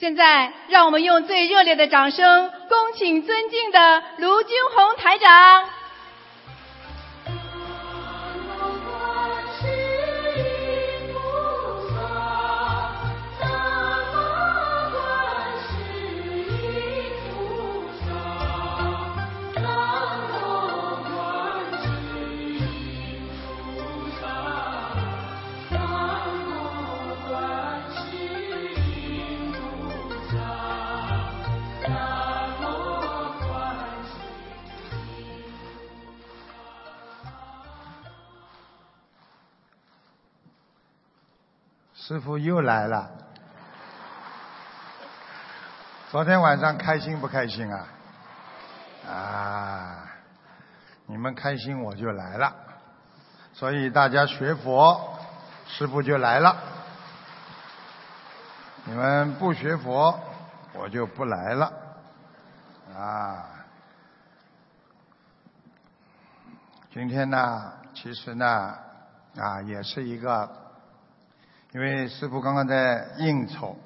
现在，让我们用最热烈的掌声，恭请尊敬的卢军红台长。师傅又来了，昨天晚上开心不开心啊？啊，你们开心我就来了，所以大家学佛，师傅就来了。你们不学佛，我就不来了。啊，今天呢，其实呢，啊，也是一个。因为师傅刚刚在应酬，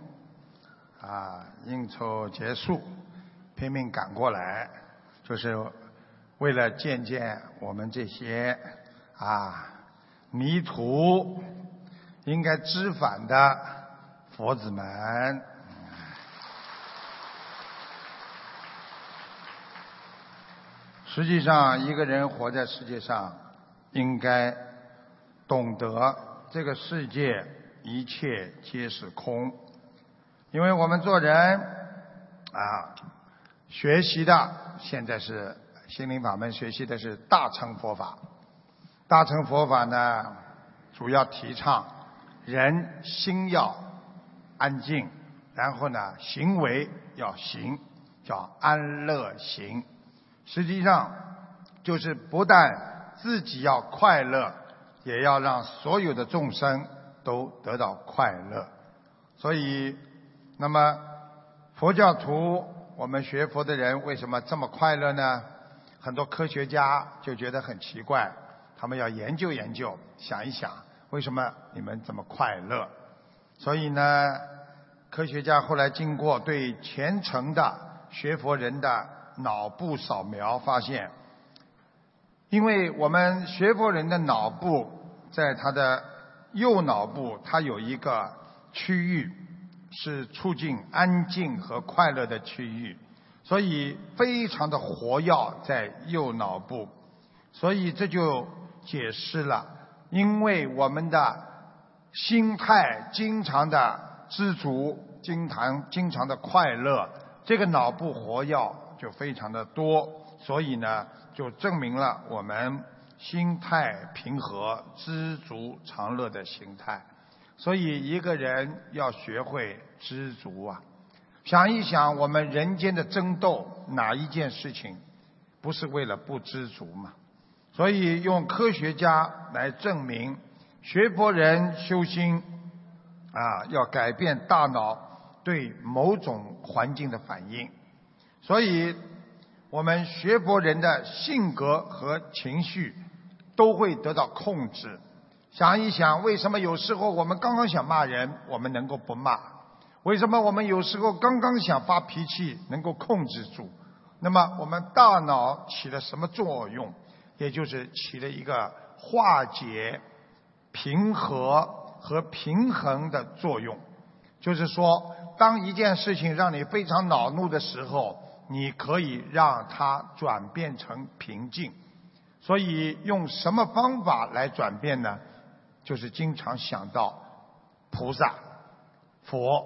啊，应酬结束，拼命赶过来，就是为了见见我们这些啊迷途应该知返的佛子们。实际上，一个人活在世界上，应该懂得这个世界。一切皆是空，因为我们做人啊，学习的现在是心灵法门，学习的是大乘佛法。大乘佛法呢，主要提倡人心要安静，然后呢，行为要行，叫安乐行。实际上就是不但自己要快乐，也要让所有的众生。都得到快乐，所以，那么佛教徒，我们学佛的人为什么这么快乐呢？很多科学家就觉得很奇怪，他们要研究研究，想一想，为什么你们这么快乐？所以呢，科学家后来经过对虔诚的学佛人的脑部扫描，发现，因为我们学佛人的脑部在他的右脑部它有一个区域是促进安静和快乐的区域，所以非常的活跃在右脑部，所以这就解释了，因为我们的心态经常的知足，经常经常的快乐，这个脑部活跃就非常的多，所以呢，就证明了我们。心态平和、知足常乐的心态，所以一个人要学会知足啊！想一想，我们人间的争斗，哪一件事情不是为了不知足嘛？所以用科学家来证明，学佛人修心啊，要改变大脑对某种环境的反应。所以，我们学佛人的性格和情绪。都会得到控制。想一想，为什么有时候我们刚刚想骂人，我们能够不骂？为什么我们有时候刚刚想发脾气，能够控制住？那么我们大脑起了什么作用？也就是起了一个化解、平和和平衡的作用。就是说，当一件事情让你非常恼怒的时候，你可以让它转变成平静。所以用什么方法来转变呢？就是经常想到菩萨、佛，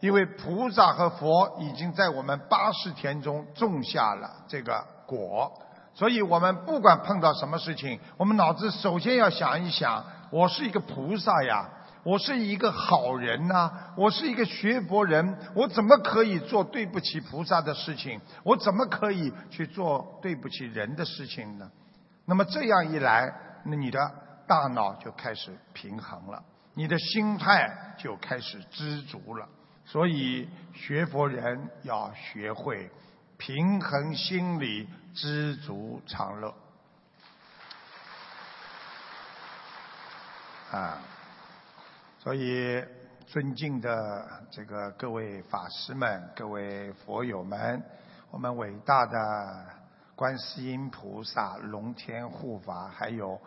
因为菩萨和佛已经在我们八世田中种下了这个果，所以我们不管碰到什么事情，我们脑子首先要想一想：我是一个菩萨呀，我是一个好人呐，我是一个学佛人，我怎么可以做对不起菩萨的事情？我怎么可以去做对不起人的事情呢？那么这样一来，那你的大脑就开始平衡了，你的心态就开始知足了。所以学佛人要学会平衡心理，知足常乐。啊，所以尊敬的这个各位法师们、各位佛友们，我们伟大的观世音菩萨、龙天护法，还有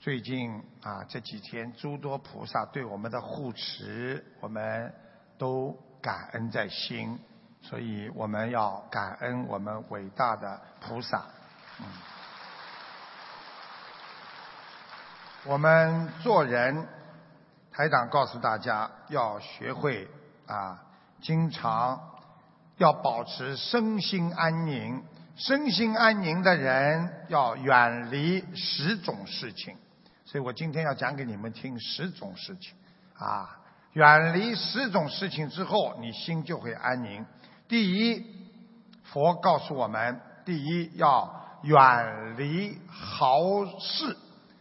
最近啊这几天诸多菩萨对我们的护持，我们都感恩在心，所以我们要感恩我们伟大的菩萨。嗯。我们做人，台长告诉大家要学会啊，经常要保持身心安宁。身心安宁的人要远离十种事情，所以我今天要讲给你们听十种事情啊。远离十种事情之后，你心就会安宁。第一，佛告诉我们，第一要远离豪事。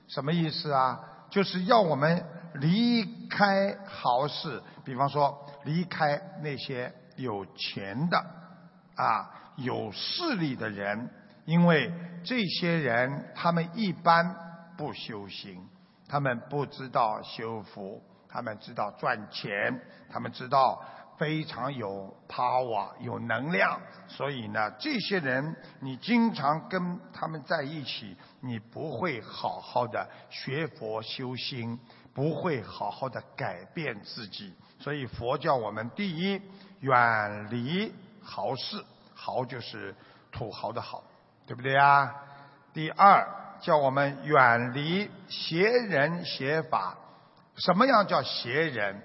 什么意思啊？就是要我们离开豪事，比方说离开那些有钱的啊、有势力的人，因为这些人他们一般不修行，他们不知道修福，他们知道赚钱，他们知道。非常有 power，有能量，所以呢，这些人你经常跟他们在一起，你不会好好的学佛修心，不会好好的改变自己。所以佛教我们第一远离豪士，豪就是土豪的豪，对不对啊？第二叫我们远离邪人邪法。什么样叫邪人？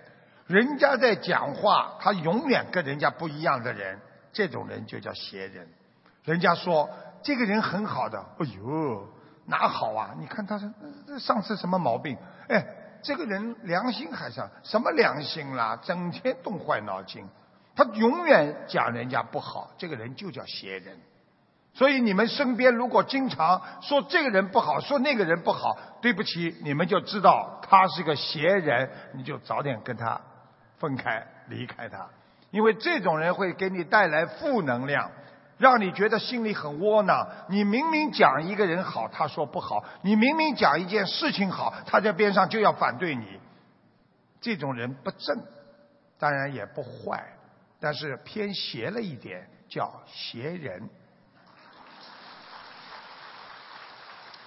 人家在讲话，他永远跟人家不一样的人，这种人就叫邪人。人家说这个人很好的，哎呦，哪好啊？你看他上次什么毛病？哎，这个人良心还是什么良心啦？整天动坏脑筋，他永远讲人家不好，这个人就叫邪人。所以你们身边如果经常说这个人不好，说那个人不好，对不起，你们就知道他是个邪人，你就早点跟他。分开，离开他，因为这种人会给你带来负能量，让你觉得心里很窝囊。你明明讲一个人好，他说不好；你明明讲一件事情好，他在边上就要反对你。这种人不正，当然也不坏，但是偏邪了一点，叫邪人。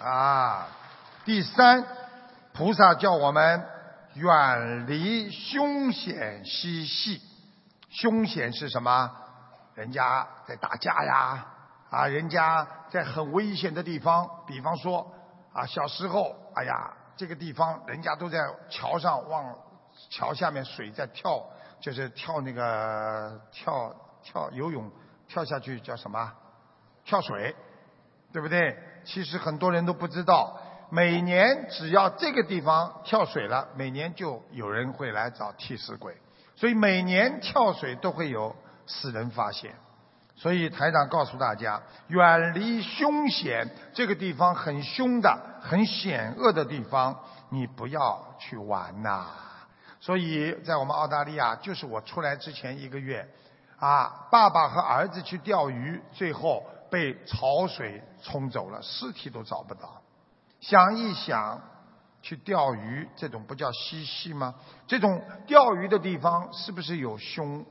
啊，第三，菩萨叫我们。远离凶险嬉戏，凶险是什么？人家在打架呀，啊，人家在很危险的地方，比方说啊，小时候，哎呀，这个地方人家都在桥上往桥下面水在跳，就是跳那个跳跳游泳跳下去叫什么？跳水，对不对？其实很多人都不知道。每年只要这个地方跳水了，每年就有人会来找替死鬼，所以每年跳水都会有死人发现。所以台长告诉大家，远离凶险，这个地方很凶的、很险恶的地方，你不要去玩呐。所以在我们澳大利亚，就是我出来之前一个月，啊，爸爸和儿子去钓鱼，最后被潮水冲走了，尸体都找不到。想一想，去钓鱼这种不叫嬉戏吗？这种钓鱼的地方是不是有凶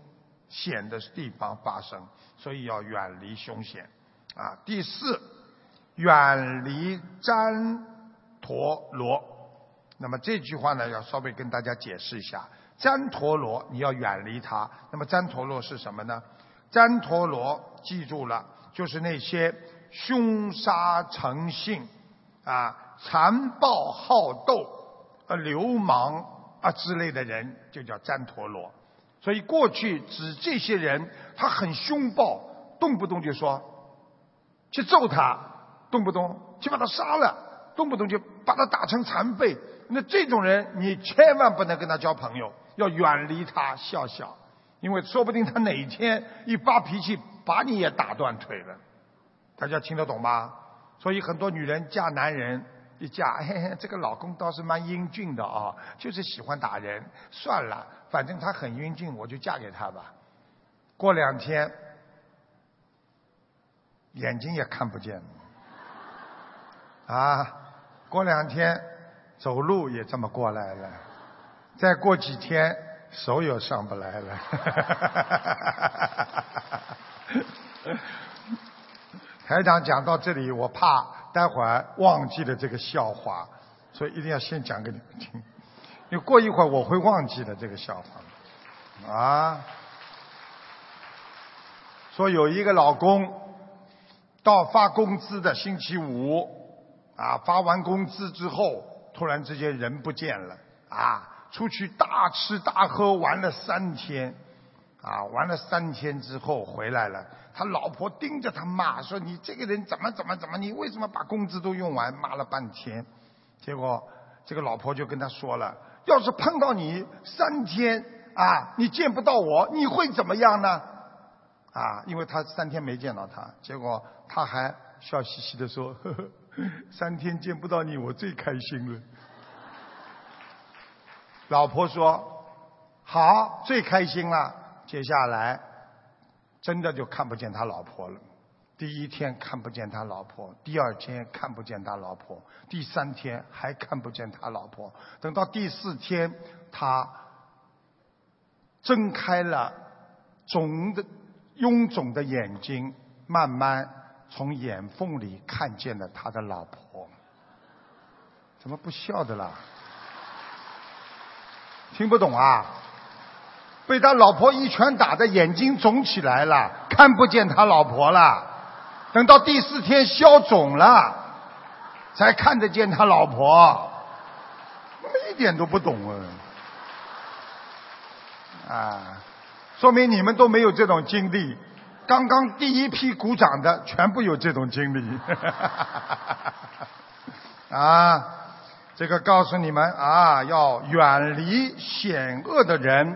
险的地方发生？所以要远离凶险。啊，第四，远离旃陀罗。那么这句话呢，要稍微跟大家解释一下。旃陀罗，你要远离它。那么旃陀罗是什么呢？旃陀罗，记住了，就是那些凶杀成性。啊，残暴好斗，啊，流氓啊之类的人就叫旃陀罗。所以过去指这些人，他很凶暴，动不动就说去揍他，动不动去把他杀了，动不动就把他打成残废。那这种人，你千万不能跟他交朋友，要远离他，笑笑，因为说不定他哪一天一发脾气，把你也打断腿了。大家听得懂吗？所以很多女人嫁男人一嫁，嘿嘿，这个老公倒是蛮英俊的啊，就是喜欢打人。算了，反正他很英俊，我就嫁给他吧。过两天，眼睛也看不见了。啊，过两天走路也这么过来了。再过几天，手又上不来了。台长讲到这里，我怕待会儿忘记了这个笑话，所以一定要先讲给你们听。因为过一会儿我会忘记的这个笑话。啊，说有一个老公到发工资的星期五，啊，发完工资之后，突然之间人不见了，啊，出去大吃大喝玩了三天，啊，玩了三天之后回来了。他老婆盯着他骂，说：“你这个人怎么怎么怎么？你为什么把工资都用完？”骂了半天，结果这个老婆就跟他说了：“要是碰到你三天啊，你见不到我，你会怎么样呢？”啊，因为他三天没见到他，结果他还笑嘻嘻的说：“呵呵，三天见不到你，我最开心了。”老婆说：“好，最开心了。”接下来。真的就看不见他老婆了。第一天看不见他老婆，第二天看不见他老婆，第三天还看不见他老婆。等到第四天，他睁开了肿的臃肿的眼睛，慢慢从眼缝里看见了他的老婆。怎么不笑的啦？听不懂啊？被他老婆一拳打的眼睛肿起来了，看不见他老婆了。等到第四天消肿了，才看得见他老婆。一点都不懂啊！啊，说明你们都没有这种经历。刚刚第一批鼓掌的全部有这种经历。啊，这个告诉你们啊，要远离险恶的人。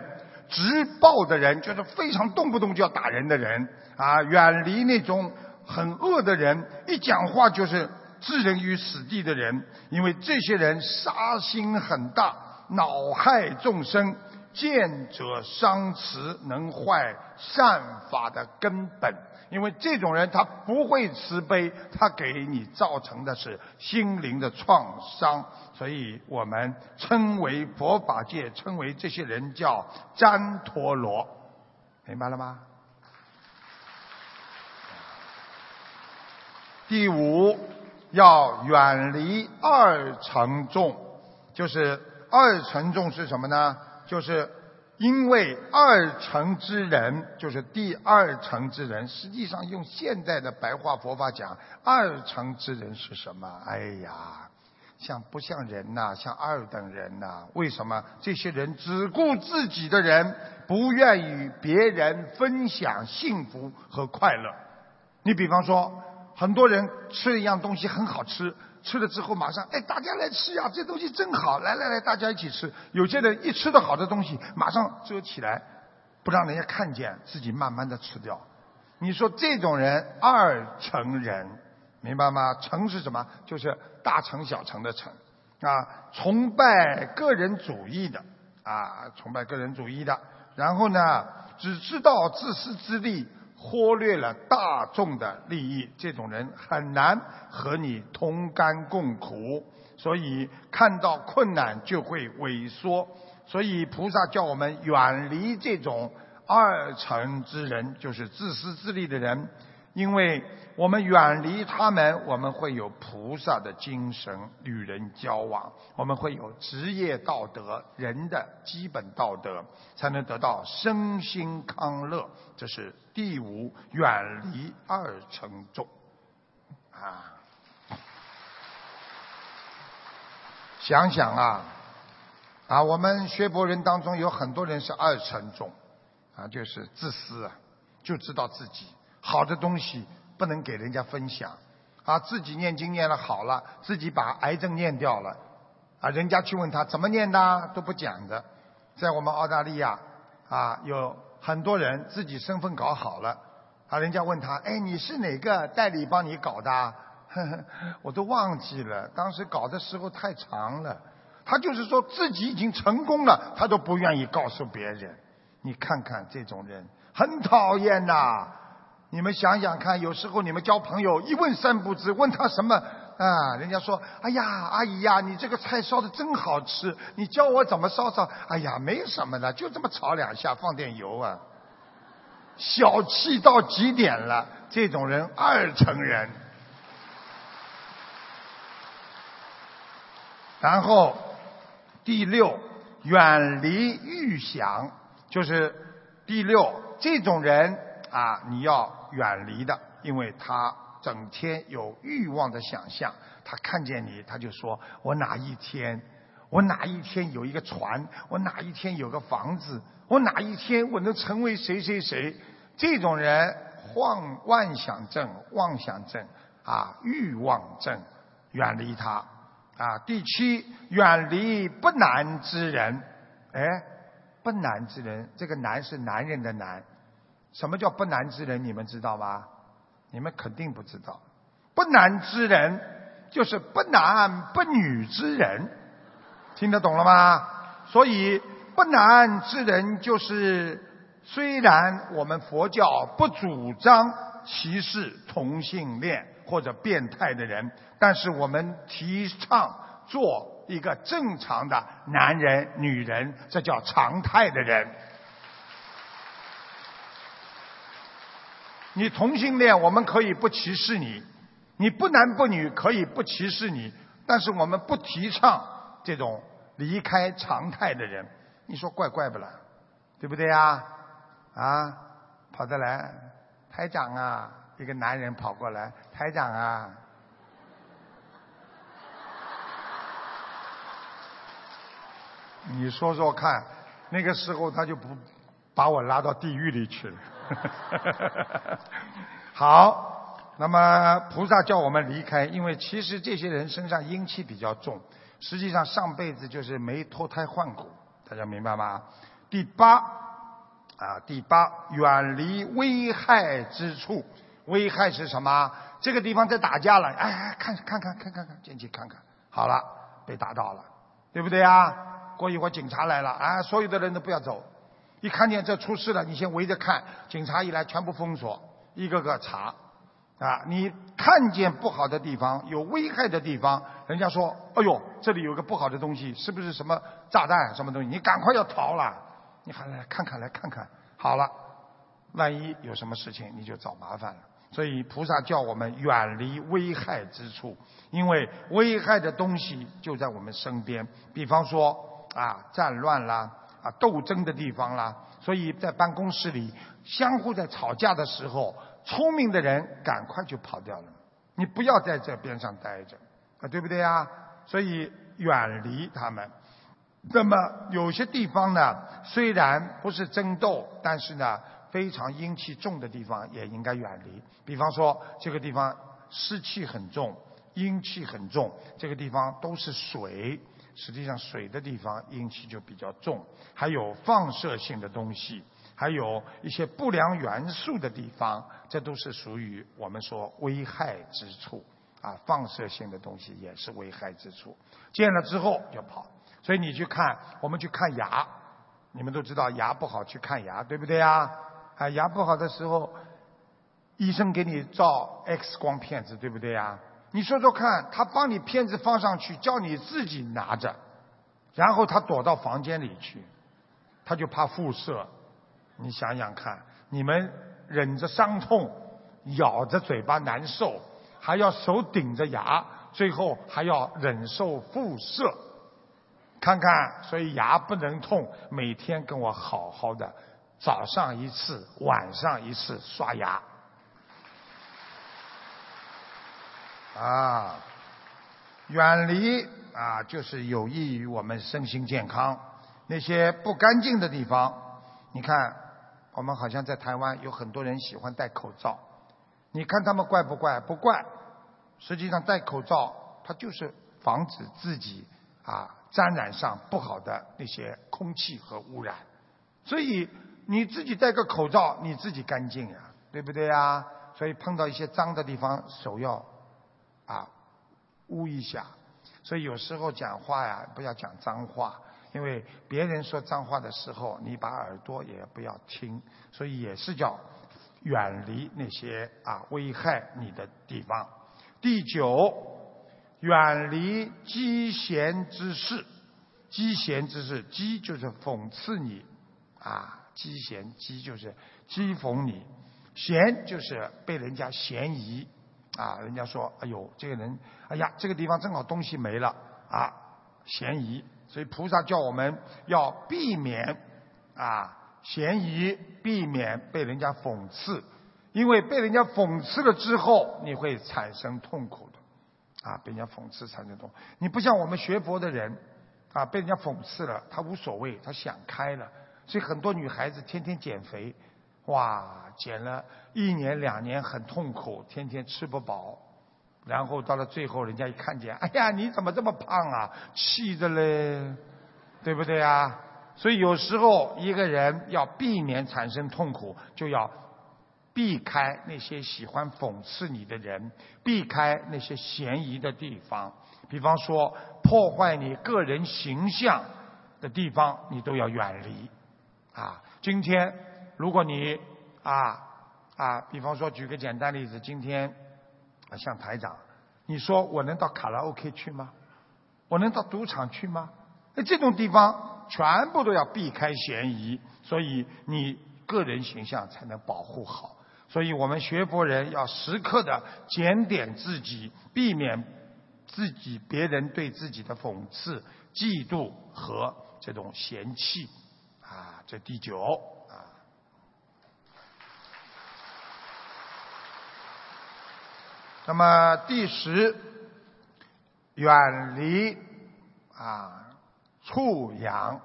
直暴的人就是非常动不动就要打人的人啊，远离那种很恶的人，一讲话就是置人于死地的人，因为这些人杀心很大，恼害众生，见者伤慈，能坏善法的根本。因为这种人他不会慈悲，他给你造成的是心灵的创伤，所以我们称为佛法界称为这些人叫旃陀罗，明白了吗？第五，要远离二乘众，就是二乘众是什么呢？就是。因为二乘之人就是第二乘之人，实际上用现在的白话佛法讲，二乘之人是什么？哎呀，像不像人呐？像二等人呐？为什么这些人只顾自己的人，不愿与别人分享幸福和快乐？你比方说，很多人吃一样东西很好吃。吃了之后马上，哎，大家来吃呀！这东西真好，来来来，大家一起吃。有些人一吃的好的东西，马上遮起来，不让人家看见，自己慢慢的吃掉。你说这种人二成人，明白吗？成是什么？就是大成小成的成啊，崇拜个人主义的啊，崇拜个人主义的。然后呢，只知道自私自利。忽略了大众的利益，这种人很难和你同甘共苦，所以看到困难就会萎缩。所以菩萨叫我们远离这种二层之人，就是自私自利的人。因为我们远离他们，我们会有菩萨的精神与人交往，我们会有职业道德、人的基本道德，才能得到身心康乐。这是第五，远离二乘众啊！想想啊，啊，我们学佛人当中有很多人是二乘众啊，就是自私啊，就知道自己。好的东西不能给人家分享，啊，自己念经念了好了，自己把癌症念掉了，啊，人家去问他怎么念的都不讲的，在我们澳大利亚啊，有很多人自己身份搞好了，啊，人家问他，哎，你是哪个代理帮你搞的？呵 呵我都忘记了，当时搞的时候太长了。他就是说自己已经成功了，他都不愿意告诉别人。你看看这种人，很讨厌呐。你们想想看，有时候你们交朋友，一问三不知，问他什么啊，人家说，哎呀，阿姨呀，你这个菜烧的真好吃，你教我怎么烧烧？哎呀，没什么的，就这么炒两下，放点油啊。小气到极点了，这种人二层人。然后第六，远离预想，就是第六这种人啊，你要远离的，因为他整天有欲望的想象，他看见你，他就说我哪一天，我哪一天有一个船，我哪一天有个房子，我哪一天我能成为谁谁谁。这种人幻妄想症、妄想症啊，欲望症，远离他啊。第七，远离不男之人。哎，不男之人，这个男是男人的男。什么叫不男之人？你们知道吗？你们肯定不知道。不男之人就是不男不女之人，听得懂了吗？所以不男之人就是。虽然我们佛教不主张歧视同性恋或者变态的人，但是我们提倡做一个正常的男人、女人，这叫常态的人。你同性恋，我们可以不歧视你；你不男不女，可以不歧视你。但是我们不提倡这种离开常态的人。你说怪怪不啦？对不对呀？啊，跑得来，台长啊！一个男人跑过来，台长啊！你说说看，那个时候他就不把我拉到地狱里去了。哈哈哈好，那么菩萨叫我们离开，因为其实这些人身上阴气比较重，实际上上辈子就是没脱胎换骨，大家明白吗？第八。啊，第八，远离危害之处。危害是什么？这个地方在打架了，哎，看看看看看看，进去看看。好了，被打倒了，对不对啊？过一会儿警察来了，啊，所有的人都不要走。一看见这出事了，你先围着看。警察一来，全部封锁，一个个查。啊，你看见不好的地方，有危害的地方，人家说，哎呦，这里有个不好的东西，是不是什么炸弹什么东西？你赶快要逃了。你还来看看，来看看，好了，万一有什么事情，你就找麻烦了。所以菩萨叫我们远离危害之处，因为危害的东西就在我们身边。比方说啊，战乱啦，啊，斗争的地方啦。所以在办公室里相互在吵架的时候，聪明的人赶快就跑掉了。你不要在这边上待着，啊，对不对呀？所以远离他们。那么有些地方呢，虽然不是争斗，但是呢，非常阴气重的地方也应该远离。比方说，这个地方湿气很重，阴气很重，这个地方都是水，实际上水的地方阴气就比较重。还有放射性的东西，还有一些不良元素的地方，这都是属于我们说危害之处。啊，放射性的东西也是危害之处。见了之后就跑。所以你去看，我们去看牙，你们都知道牙不好去看牙，对不对呀？啊，牙不好的时候，医生给你照 X 光片子，对不对呀？你说说看，他帮你片子放上去，叫你自己拿着，然后他躲到房间里去，他就怕辐射。你想想看，你们忍着伤痛，咬着嘴巴难受，还要手顶着牙，最后还要忍受辐射。看看，所以牙不能痛，每天跟我好好的，早上一次，晚上一次刷牙。啊，远离啊，就是有益于我们身心健康。那些不干净的地方，你看，我们好像在台湾有很多人喜欢戴口罩，你看他们怪不怪？不怪。实际上戴口罩，它就是防止自己啊。沾染上不好的那些空气和污染，所以你自己戴个口罩，你自己干净呀，对不对呀？所以碰到一些脏的地方，手要啊捂一下。所以有时候讲话呀，不要讲脏话，因为别人说脏话的时候，你把耳朵也不要听。所以也是叫远离那些啊危害你的地方。第九，远离讥嫌之事。讥嫌之事，讥就是讽刺你，啊，讥嫌讥就是讥讽你，嫌就是被人家嫌疑，啊，人家说，哎呦，这个人，哎呀，这个地方正好东西没了，啊，嫌疑。所以菩萨叫我们要避免啊嫌疑，避免被人家讽刺，因为被人家讽刺了之后，你会产生痛苦的，啊，被人家讽刺产生痛。你不像我们学佛的人。啊，被人家讽刺了，她无所谓，她想开了。所以很多女孩子天天减肥，哇，减了一年两年很痛苦，天天吃不饱，然后到了最后，人家一看见，哎呀，你怎么这么胖啊？气的嘞，对不对啊？所以有时候一个人要避免产生痛苦，就要避开那些喜欢讽刺你的人，避开那些嫌疑的地方。比方说，破坏你个人形象的地方，你都要远离。啊，今天如果你啊啊，比方说举个简单例子，今天啊像台长，你说我能到卡拉 OK 去吗？我能到赌场去吗？那这种地方全部都要避开嫌疑，所以你个人形象才能保护好。所以我们学佛人要时刻的检点自己，避免。自己、别人对自己的讽刺、嫉妒和这种嫌弃，啊，这第九那么第十，远离啊畜养，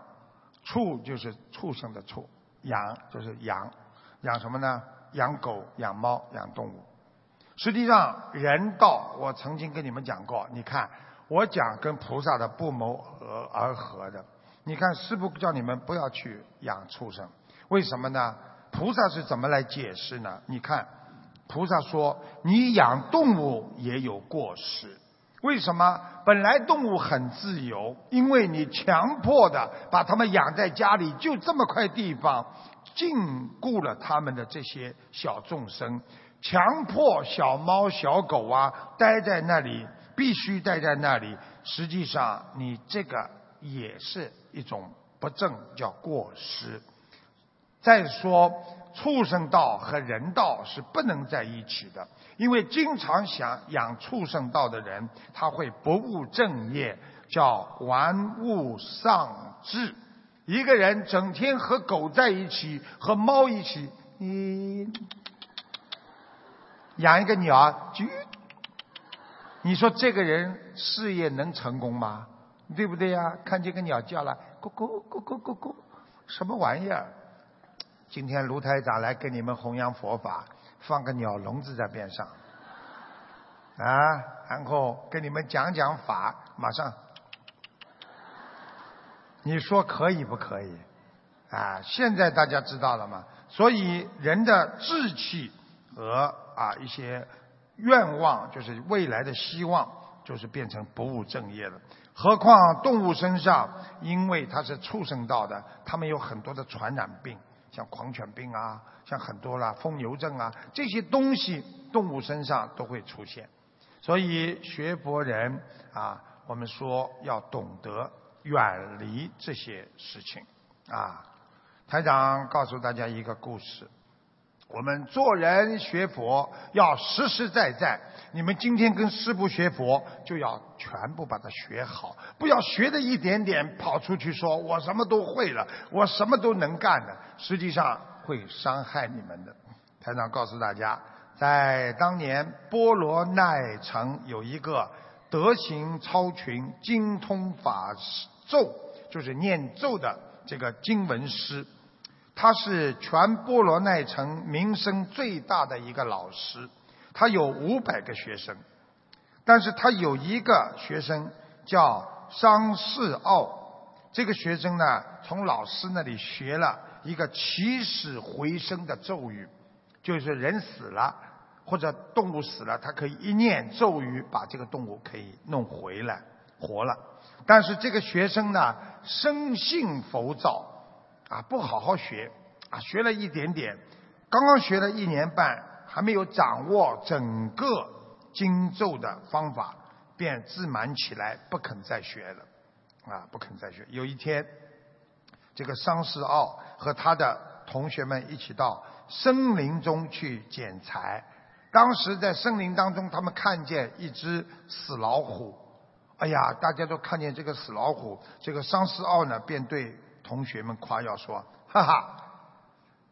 畜就是畜生的畜，养就是养，养什么呢？养狗、养猫、养动物。实际上，人道我曾经跟你们讲过。你看，我讲跟菩萨的不谋而而合的。你看，师父叫你们不要去养畜生，为什么呢？菩萨是怎么来解释呢？你看，菩萨说，你养动物也有过失。为什么？本来动物很自由，因为你强迫的把它们养在家里，就这么块地方，禁锢了他们的这些小众生。强迫小猫小狗啊待在那里，必须待在那里。实际上，你这个也是一种不正，叫过失。再说，畜生道和人道是不能在一起的，因为经常想养畜生道的人，他会不务正业，叫玩物丧志。一个人整天和狗在一起，和猫一起，你。养一个鸟，你说这个人事业能成功吗？对不对呀？看见个鸟叫了，咕咕咕咕咕咕，什么玩意儿？今天卢台长来给你们弘扬佛法，放个鸟笼子在边上，啊，然后跟你们讲讲法，马上，你说可以不可以？啊，现在大家知道了吗？所以人的志气和。啊，一些愿望就是未来的希望，就是变成不务正业了。何况动物身上，因为它是畜生道的，它们有很多的传染病，像狂犬病啊，像很多啦疯牛症啊，这些东西动物身上都会出现。所以学佛人啊，我们说要懂得远离这些事情啊。台长告诉大家一个故事。我们做人学佛要实实在在。你们今天跟师父学佛，就要全部把它学好，不要学的一点点跑出去说我什么都会了，我什么都能干的，实际上会伤害你们的。台长告诉大家，在当年波罗奈城有一个德行超群、精通法咒，就是念咒的这个经文师。他是全波罗奈城名声最大的一个老师，他有五百个学生，但是他有一个学生叫商世奥，这个学生呢，从老师那里学了一个起死回生的咒语，就是人死了或者动物死了，他可以一念咒语把这个动物可以弄回来活了，但是这个学生呢，生性浮躁。啊，不好好学，啊，学了一点点，刚刚学了一年半，还没有掌握整个经咒的方法。便自满起来，不肯再学了，啊，不肯再学。有一天，这个桑士奥和他的同学们一起到森林中去捡柴。当时在森林当中，他们看见一只死老虎。哎呀，大家都看见这个死老虎，这个桑士奥呢，便对同学们夸耀说：“哈哈，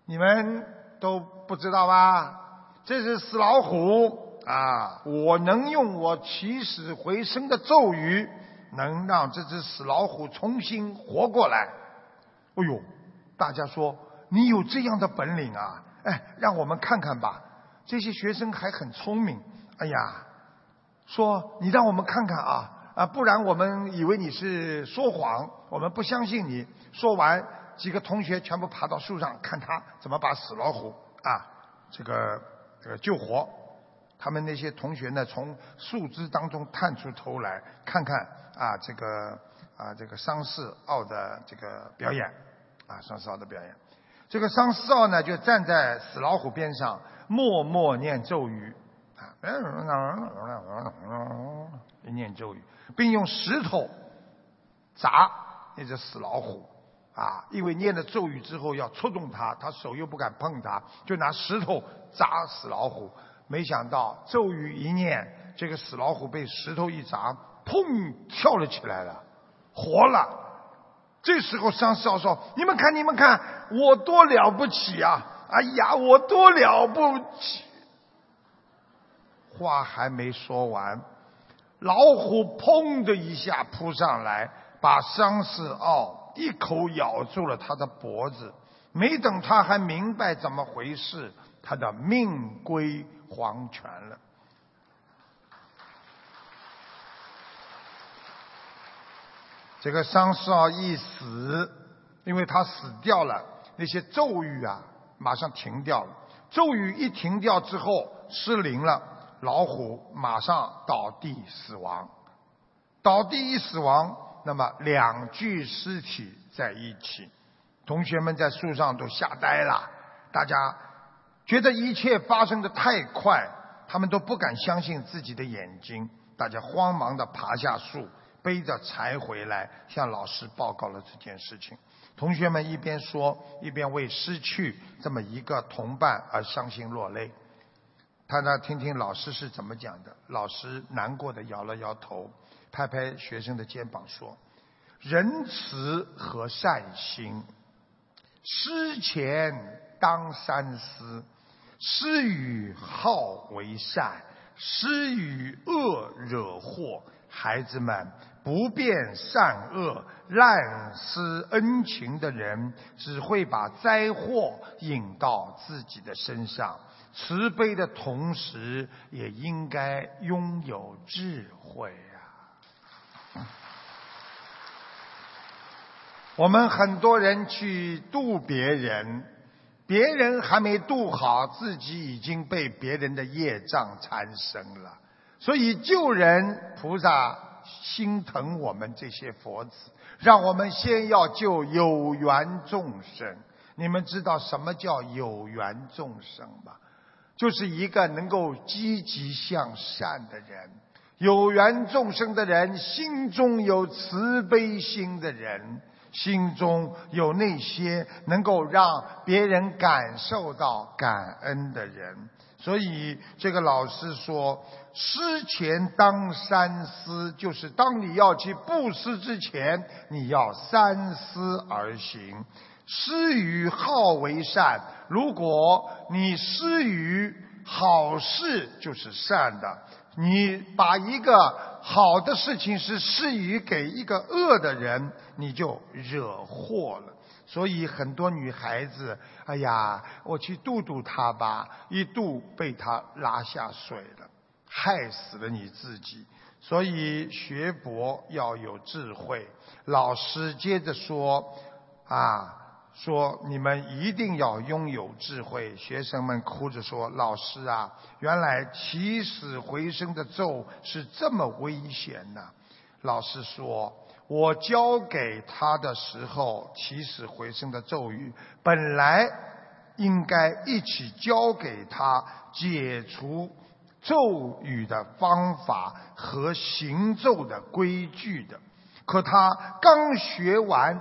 你们都不知道吧？这是死老虎啊！我能用我起死回生的咒语，能让这只死老虎重新活过来。”哎呦，大家说你有这样的本领啊！哎，让我们看看吧。这些学生还很聪明。哎呀，说你让我们看看啊！啊，不然我们以为你是说谎，我们不相信你。说完，几个同学全部爬到树上，看他怎么把死老虎啊，这个这个救活。他们那些同学呢，从树枝当中探出头来，看看啊，这个啊，这个桑士奥的这个表演，啊，桑士奥的表演。这个桑士奥呢，就站在死老虎边上，默默念咒语，嗯，念咒语。并用石头砸那只死老虎，啊，因为念了咒语之后要触动它，他手又不敢碰它，就拿石头砸死老虎。没想到咒语一念，这个死老虎被石头一砸，砰，跳了起来了，活了。这时候上校说：“你们看，你们看，我多了不起啊！哎呀，我多了不起！”话还没说完。老虎砰的一下扑上来，把桑士奥一口咬住了他的脖子。没等他还明白怎么回事，他的命归黄泉了。这个桑士奥一死，因为他死掉了，那些咒语啊马上停掉了。咒语一停掉之后，失灵了。老虎马上倒地死亡，倒地一死亡，那么两具尸体在一起，同学们在树上都吓呆了，大家觉得一切发生的太快，他们都不敢相信自己的眼睛，大家慌忙的爬下树，背着柴回来，向老师报告了这件事情。同学们一边说，一边为失去这么一个同伴而伤心落泪。他呢，听听老师是怎么讲的。老师难过的摇了摇头，拍拍学生的肩膀说：“仁慈和善心，失钱当三思，施与好为善，施与恶惹祸。孩子们不辨善恶、滥施恩情的人，只会把灾祸引到自己的身上。”慈悲的同时，也应该拥有智慧啊！我们很多人去度别人，别人还没度好，自己已经被别人的业障缠身了。所以救人，菩萨心疼我们这些佛子，让我们先要救有缘众生。你们知道什么叫有缘众生吗？就是一个能够积极向善的人，有缘众生的人，心中有慈悲心的人，心中有那些能够让别人感受到感恩的人。所以这个老师说：“施前当三思，就是当你要去布施之前，你要三思而行。”施于好为善，如果你施于好事就是善的，你把一个好的事情是施于给一个恶的人，你就惹祸了。所以很多女孩子，哎呀，我去度度他吧，一度被他拉下水了，害死了你自己。所以学佛要有智慧。老师接着说，啊。说你们一定要拥有智慧。学生们哭着说：“老师啊，原来起死回生的咒是这么危险的。”老师说：“我教给他的时候，起死回生的咒语本来应该一起教给他，解除咒语的方法和行咒的规矩的。可他刚学完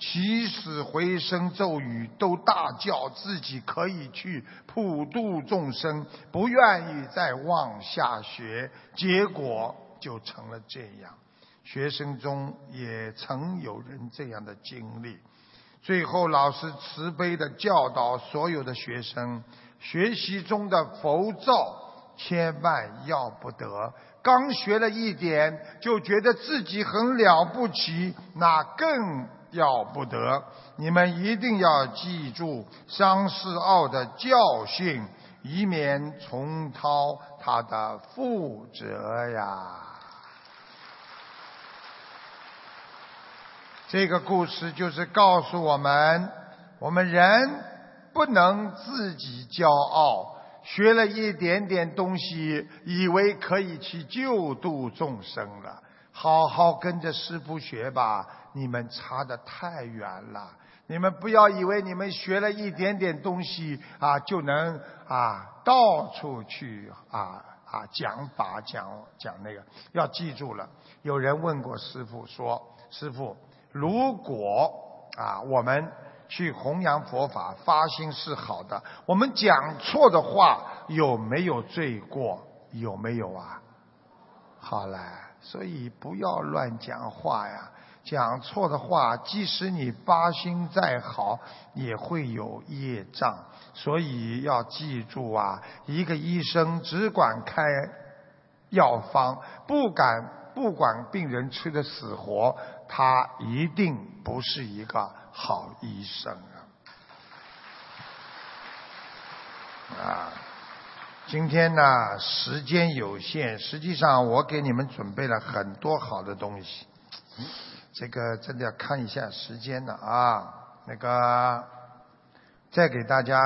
起死回生咒语，都大叫自己可以去普度众生，不愿意再往下学，结果就成了这样。学生中也曾有人这样的经历。最后，老师慈悲的教导所有的学生：学习中的浮躁千万要不得。刚学了一点，就觉得自己很了不起，那更要不得。你们一定要记住商士奥的教训，以免重蹈他的覆辙呀。这个故事就是告诉我们：我们人不能自己骄傲，学了一点点东西，以为可以去救度众生了。好好跟着师傅学吧，你们差得太远了。你们不要以为你们学了一点点东西啊，就能啊到处去啊啊讲法讲讲那个。要记住了，有人问过师傅说：“师傅。”如果啊，我们去弘扬佛法，发心是好的。我们讲错的话有没有罪过？有没有啊？好了，所以不要乱讲话呀。讲错的话，即使你发心再好，也会有业障。所以要记住啊，一个医生只管开药方，不敢。不管病人吃的死活，他一定不是一个好医生啊！啊，今天呢时间有限，实际上我给你们准备了很多好的东西，这个真的要看一下时间了啊！那个再给大家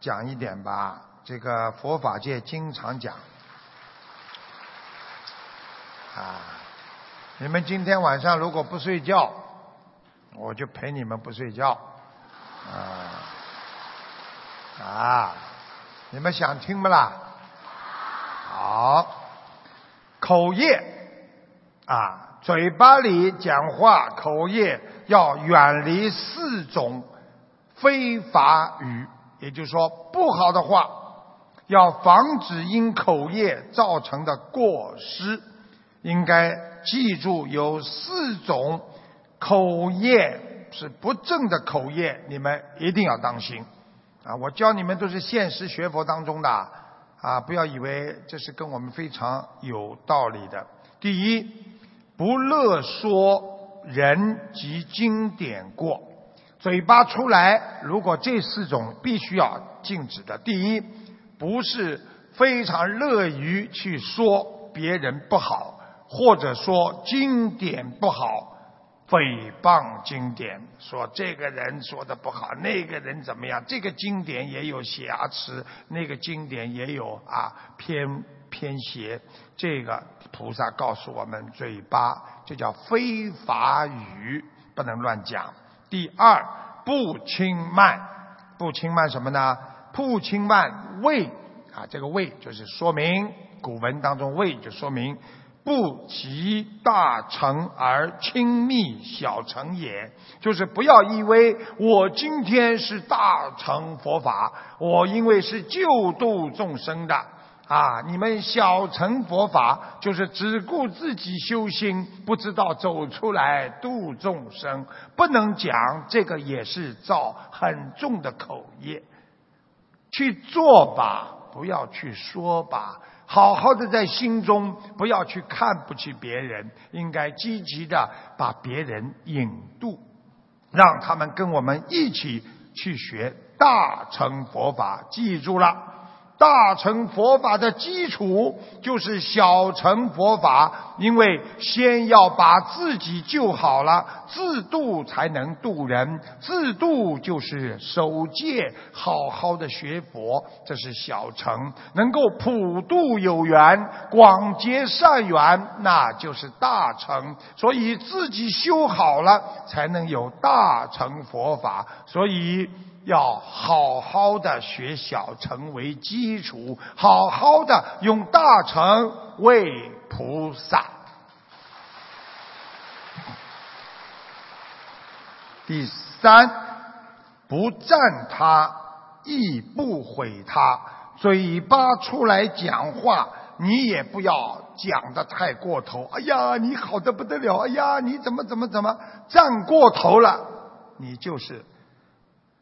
讲一点吧，这个佛法界经常讲。啊！你们今天晚上如果不睡觉，我就陪你们不睡觉。啊啊！你们想听不啦？好，口业啊，嘴巴里讲话口业要远离四种非法语，也就是说不好的话，要防止因口业造成的过失。应该记住有四种口业是不正的口业，你们一定要当心啊！我教你们都是现实学佛当中的啊，不要以为这是跟我们非常有道理的。第一，不乐说人及经典过，嘴巴出来，如果这四种必须要禁止的。第一，不是非常乐于去说别人不好。或者说经典不好，诽谤经典，说这个人说的不好，那个人怎么样？这个经典也有瑕疵，那个经典也有啊偏偏邪。这个菩萨告诉我们，嘴巴这叫非法语，不能乱讲。第二，不轻慢，不轻慢什么呢？不轻慢畏啊，这个畏就是说明古文当中畏就说明。不及大成而轻密小成也，就是不要以为我今天是大成佛法，我因为是救度众生的啊，你们小乘佛法就是只顾自己修心，不知道走出来度众生，不能讲这个也是造很重的口业，去做吧，不要去说吧。好好的在心中，不要去看不起别人，应该积极的把别人引渡，让他们跟我们一起去学大乘佛法。记住了。大乘佛法的基础就是小乘佛法，因为先要把自己救好了，自度才能度人。自度就是守戒，好好的学佛，这是小乘；能够普度有缘，广结善缘，那就是大乘。所以自己修好了，才能有大乘佛法。所以。要好好的学小乘为基础，好好的用大乘为菩萨。第三，不赞他，亦不毁他，嘴巴出来讲话，你也不要讲的太过头。哎呀，你好的不得了！哎呀，你怎么怎么怎么赞过头了？你就是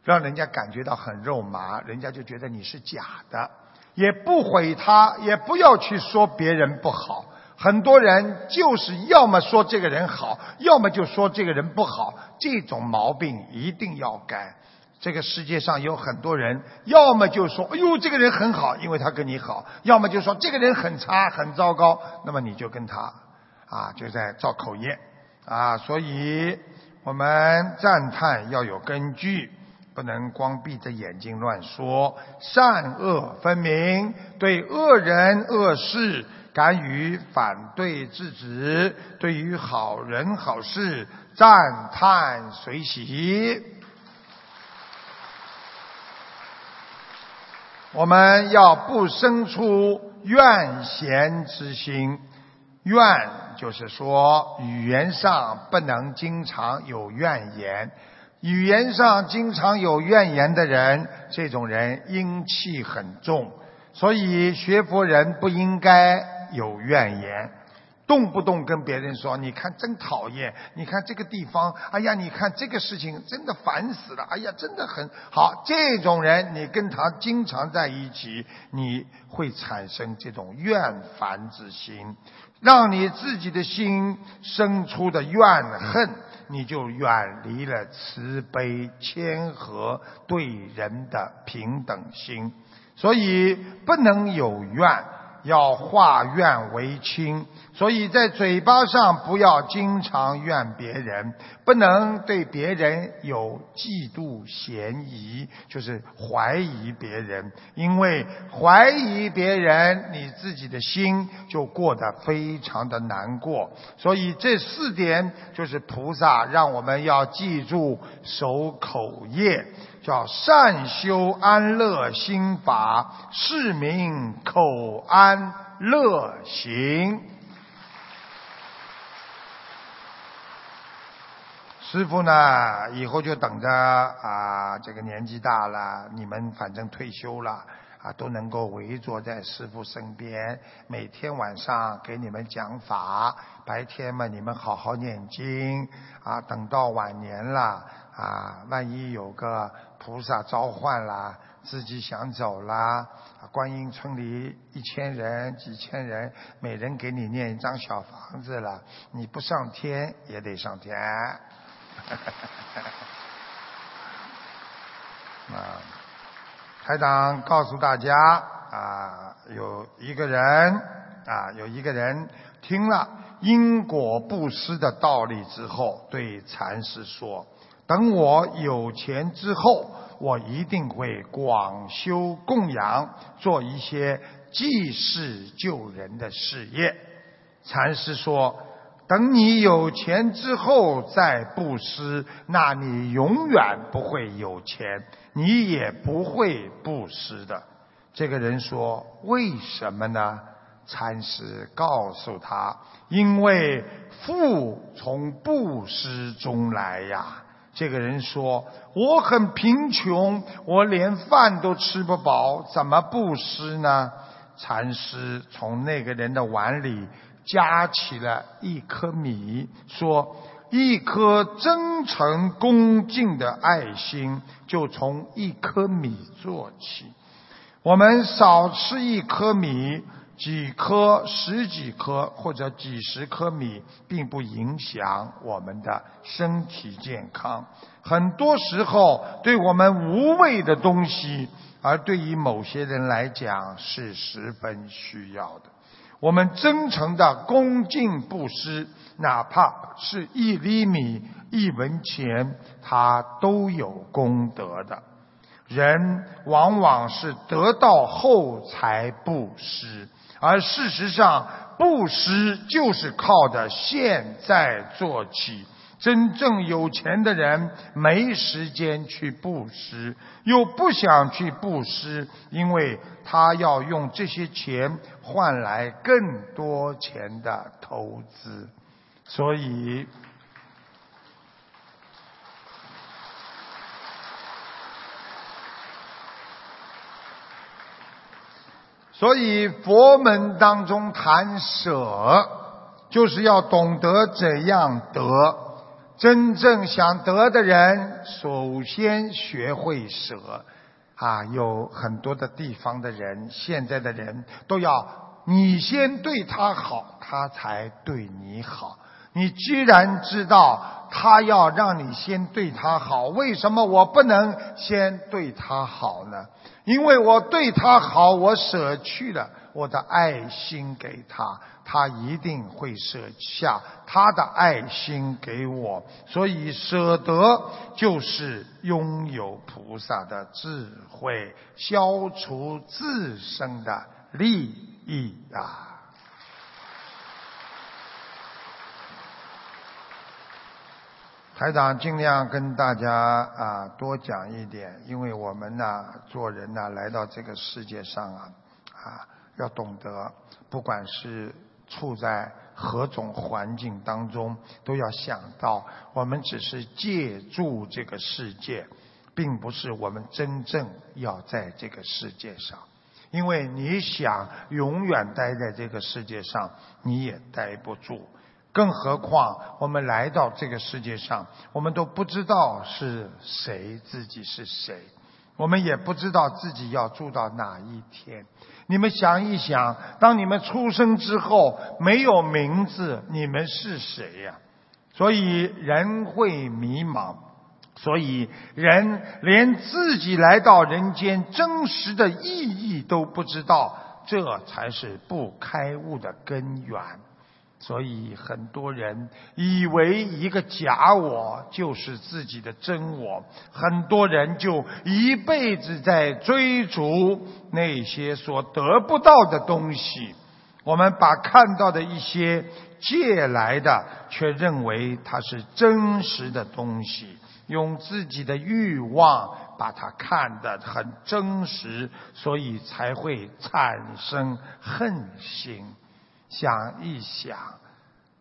让人家感觉到很肉麻，人家就觉得你是假的。也不毁他，也不要去说别人不好。很多人就是要么说这个人好，要么就说这个人不好。这种毛病一定要改。这个世界上有很多人，要么就说：“哎呦，这个人很好，因为他跟你好；要么就说这个人很差，很糟糕。”那么你就跟他啊，就在造口业啊。所以我们赞叹要有根据，不能光闭着眼睛乱说。善恶分明，对恶人恶事。敢于反对制止，对于好人好事赞叹随喜。我们要不生出怨嫌之心，怨就是说语言上不能经常有怨言，语言上经常有怨言的人，这种人阴气很重，所以学佛人不应该。有怨言，动不动跟别人说：“你看真讨厌，你看这个地方，哎呀，你看这个事情真的烦死了，哎呀，真的很好。”这种人，你跟他经常在一起，你会产生这种怨烦之心，让你自己的心生出的怨恨，你就远离了慈悲谦和对人的平等心，所以不能有怨。要化怨为亲，所以在嘴巴上不要经常怨别人，不能对别人有嫉妒嫌疑，就是怀疑别人。因为怀疑别人，你自己的心就过得非常的难过。所以这四点就是菩萨让我们要记住守口业。叫善修安乐心法，是名口安乐行。师傅呢，以后就等着啊，这个年纪大了，你们反正退休了啊，都能够围坐在师傅身边，每天晚上给你们讲法，白天嘛你们好好念经啊，等到晚年了啊，万一有个。菩萨召唤啦，自己想走啦。观音村里一千人、几千人，每人给你念一张小房子了，你不上天也得上天。啊，台长告诉大家啊，有一个人啊，有一个人听了因果布施的道理之后，对禅师说。等我有钱之后，我一定会广修供养，做一些济世救人的事业。禅师说：“等你有钱之后再布施，那你永远不会有钱，你也不会布施的。”这个人说：“为什么呢？”禅师告诉他：“因为富从布施中来呀。”这个人说：“我很贫穷，我连饭都吃不饱，怎么布施呢？”禅师从那个人的碗里夹起了一颗米，说：“一颗真诚恭敬的爱心，就从一颗米做起。我们少吃一颗米。”几颗、十几颗或者几十颗米，并不影响我们的身体健康。很多时候，对我们无谓的东西，而对于某些人来讲是十分需要的。我们真诚的恭敬布施，哪怕是一厘米、一文钱，它都有功德的。人往往是得到后才布施。而事实上，布施就是靠的现在做起。真正有钱的人没时间去布施，又不想去布施，因为他要用这些钱换来更多钱的投资，所以。所以佛门当中谈舍，就是要懂得怎样得。真正想得的人，首先学会舍。啊，有很多的地方的人，现在的人都要你先对他好，他才对你好。你既然知道他要让你先对他好，为什么我不能先对他好呢？因为我对他好，我舍去了我的爱心给他，他一定会舍下他的爱心给我。所以舍得就是拥有菩萨的智慧，消除自身的利益啊。台长尽量跟大家啊多讲一点，因为我们呢做人呢来到这个世界上啊啊要懂得，不管是处在何种环境当中，都要想到我们只是借助这个世界，并不是我们真正要在这个世界上。因为你想永远待在这个世界上，你也待不住。更何况，我们来到这个世界上，我们都不知道是谁，自己是谁，我们也不知道自己要住到哪一天。你们想一想，当你们出生之后没有名字，你们是谁呀？所以人会迷茫，所以人连自己来到人间真实的意义都不知道，这才是不开悟的根源。所以很多人以为一个假我就是自己的真我，很多人就一辈子在追逐那些所得不到的东西。我们把看到的一些借来的，却认为它是真实的东西，用自己的欲望把它看得很真实，所以才会产生恨心。想一想，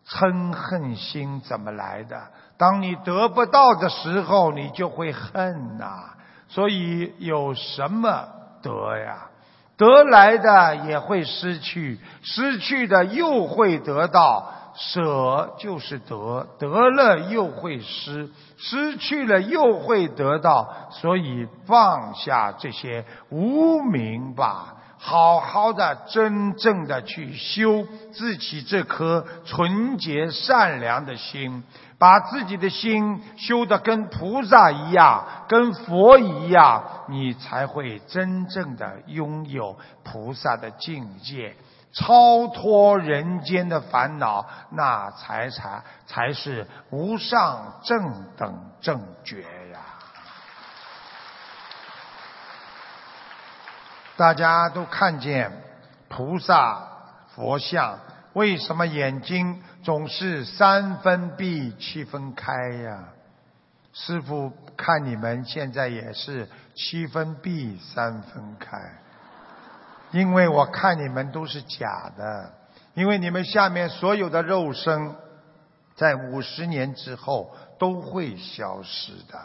嗔恨心怎么来的？当你得不到的时候，你就会恨呐。所以有什么得呀？得来的也会失去，失去的又会得到。舍就是得，得了又会失，失去了又会得到。所以放下这些无名吧。好好的，真正的去修自己这颗纯洁善良的心，把自己的心修得跟菩萨一样，跟佛一样，你才会真正的拥有菩萨的境界，超脱人间的烦恼，那才才才是无上正等正觉。大家都看见菩萨佛像，为什么眼睛总是三分闭七分开呀？师傅看你们现在也是七分闭三分开，因为我看你们都是假的，因为你们下面所有的肉身，在五十年之后都会消失的，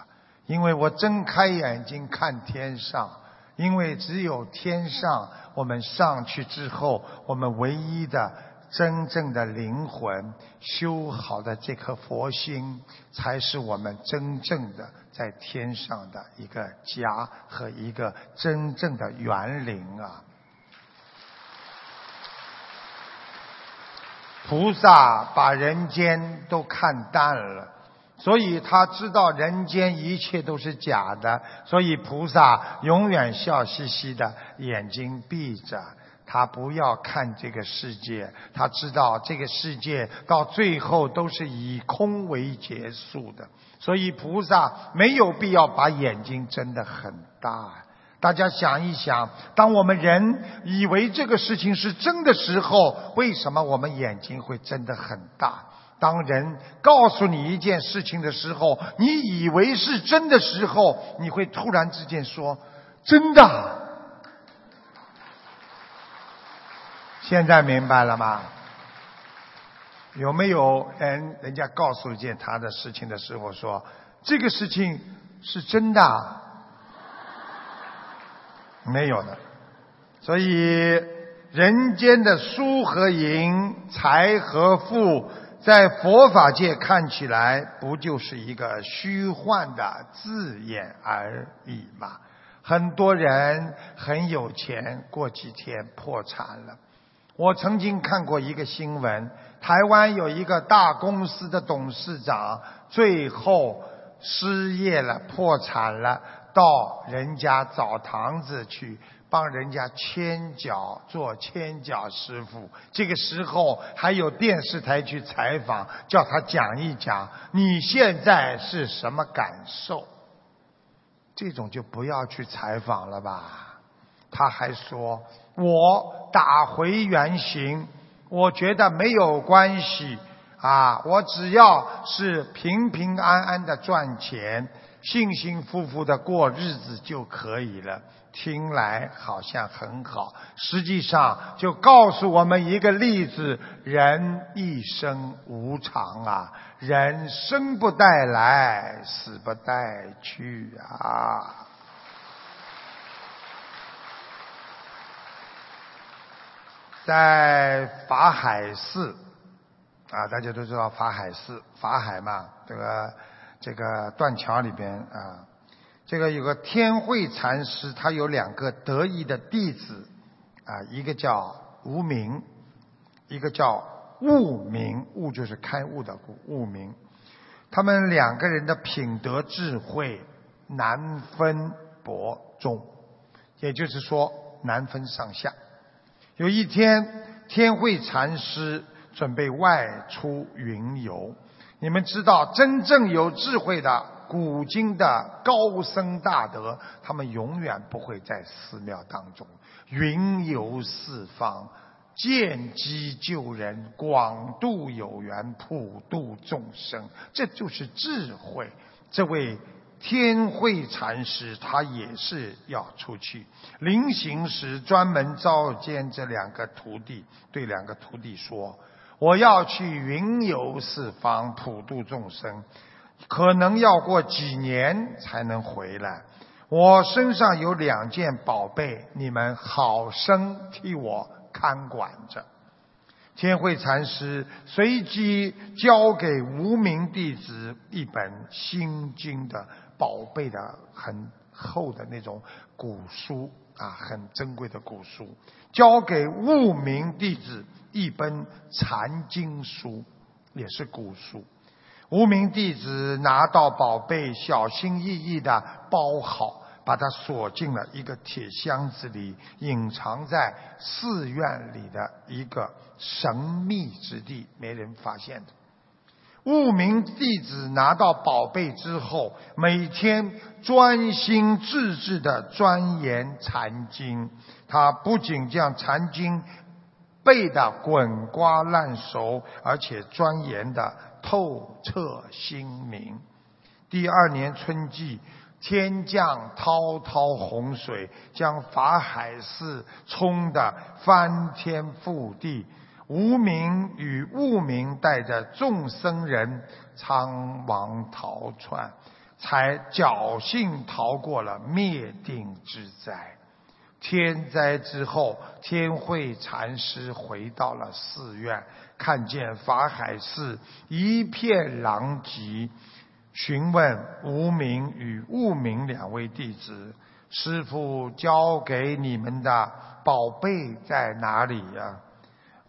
因为我睁开眼睛看天上。因为只有天上，我们上去之后，我们唯一的真正的灵魂修好的这颗佛心，才是我们真正的在天上的一个家和一个真正的园林啊！菩萨把人间都看淡了。所以他知道人间一切都是假的，所以菩萨永远笑嘻嘻的，眼睛闭着，他不要看这个世界，他知道这个世界到最后都是以空为结束的，所以菩萨没有必要把眼睛睁得很大。大家想一想，当我们人以为这个事情是真的时候，为什么我们眼睛会睁得很大？当人告诉你一件事情的时候，你以为是真的时候，你会突然之间说：“真的。”现在明白了吗？有没有人人家告诉一件他的事情的时候说这个事情是真的？没有的。所以人间的输和赢、财和富，在佛法界看起来不就是一个虚幻的字眼而已吗？很多人很有钱，过几天破产了。我曾经看过一个新闻，台湾有一个大公司的董事长，最后失业了、破产了，到人家澡堂子去帮人家牵脚，做牵脚师傅。这个时候还有电视台去采访，叫他讲一讲你现在是什么感受。这种就不要去采访了吧。他还说。我打回原形，我觉得没有关系啊！我只要是平平安安的赚钱，幸幸福福的过日子就可以了。听来好像很好，实际上就告诉我们一个例子：人一生无常啊，人生不带来，死不带去啊。在法海寺啊，大家都知道法海寺，法海嘛，这个这个断桥里边啊，这个有个天慧禅师，他有两个得意的弟子啊，一个叫无名，一个叫悟明，悟就是开悟的悟，悟明。他们两个人的品德智慧难分伯仲，也就是说难分上下。有一天，天慧禅师准备外出云游。你们知道，真正有智慧的古今的高僧大德，他们永远不会在寺庙当中云游四方，见机救人，广度有缘，普度众生。这就是智慧。这位。天慧禅师他也是要出去，临行时专门召见这两个徒弟，对两个徒弟说：“我要去云游四方，普度众生，可能要过几年才能回来。我身上有两件宝贝，你们好生替我看管着。”天慧禅师随即交给无名弟子一本心经的。宝贝的很厚的那种古书啊，很珍贵的古书，交给悟名弟子一本禅经书，也是古书。无名弟子拿到宝贝，小心翼翼的包好，把它锁进了一个铁箱子里，隐藏在寺院里的一个神秘之地，没人发现的。悟名弟子拿到宝贝之后，每天专心致志的钻研禅经。他不仅将禅经背得滚瓜烂熟，而且钻研的透彻心明。第二年春季，天降滔滔洪水，将法海寺冲得翻天覆地。无名与悟明带着众僧人仓王逃窜，才侥幸逃过了灭顶之灾。天灾之后，天慧禅师回到了寺院，看见法海寺一片狼藉，询问无名与悟明两位弟子：“师父交给你们的宝贝在哪里呀？”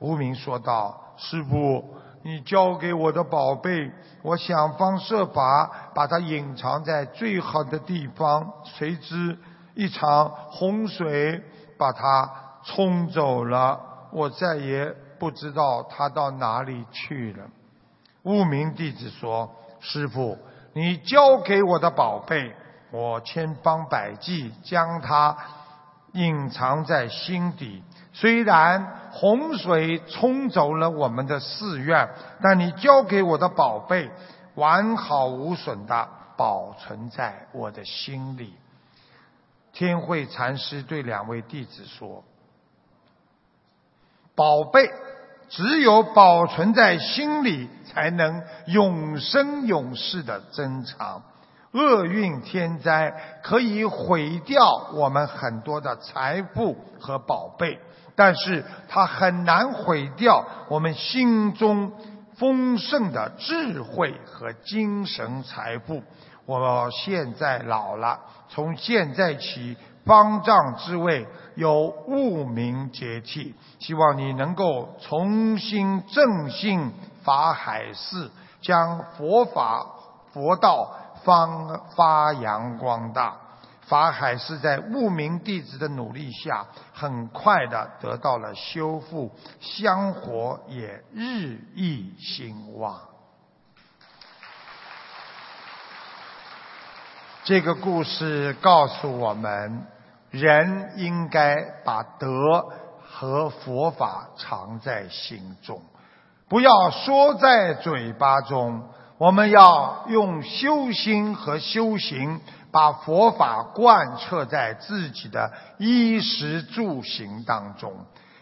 无名说道：“师傅，你交给我的宝贝，我想方设法把它隐藏在最好的地方。谁知一场洪水把它冲走了，我再也不知道它到哪里去了。”无名弟子说：“师傅，你交给我的宝贝，我千方百计将它隐藏在心底。虽然洪水冲走了我们的寺院，但你交给我的宝贝完好无损的保存在我的心里。天慧禅师对两位弟子说：“宝贝，只有保存在心里，才能永生永世的珍藏。厄运天灾可以毁掉我们很多的财富和宝贝。”但是它很难毁掉我们心中丰盛的智慧和精神财富。我现在老了，从现在起，方丈之位由悟明接替。希望你能够重新振兴法海寺，将佛法佛道方发扬光大。法海是在悟明弟子的努力下，很快的得到了修复，香火也日益兴旺。这个故事告诉我们，人应该把德和佛法藏在心中，不要说在嘴巴中，我们要用修心和修行。把佛法贯彻在自己的衣食住行当中，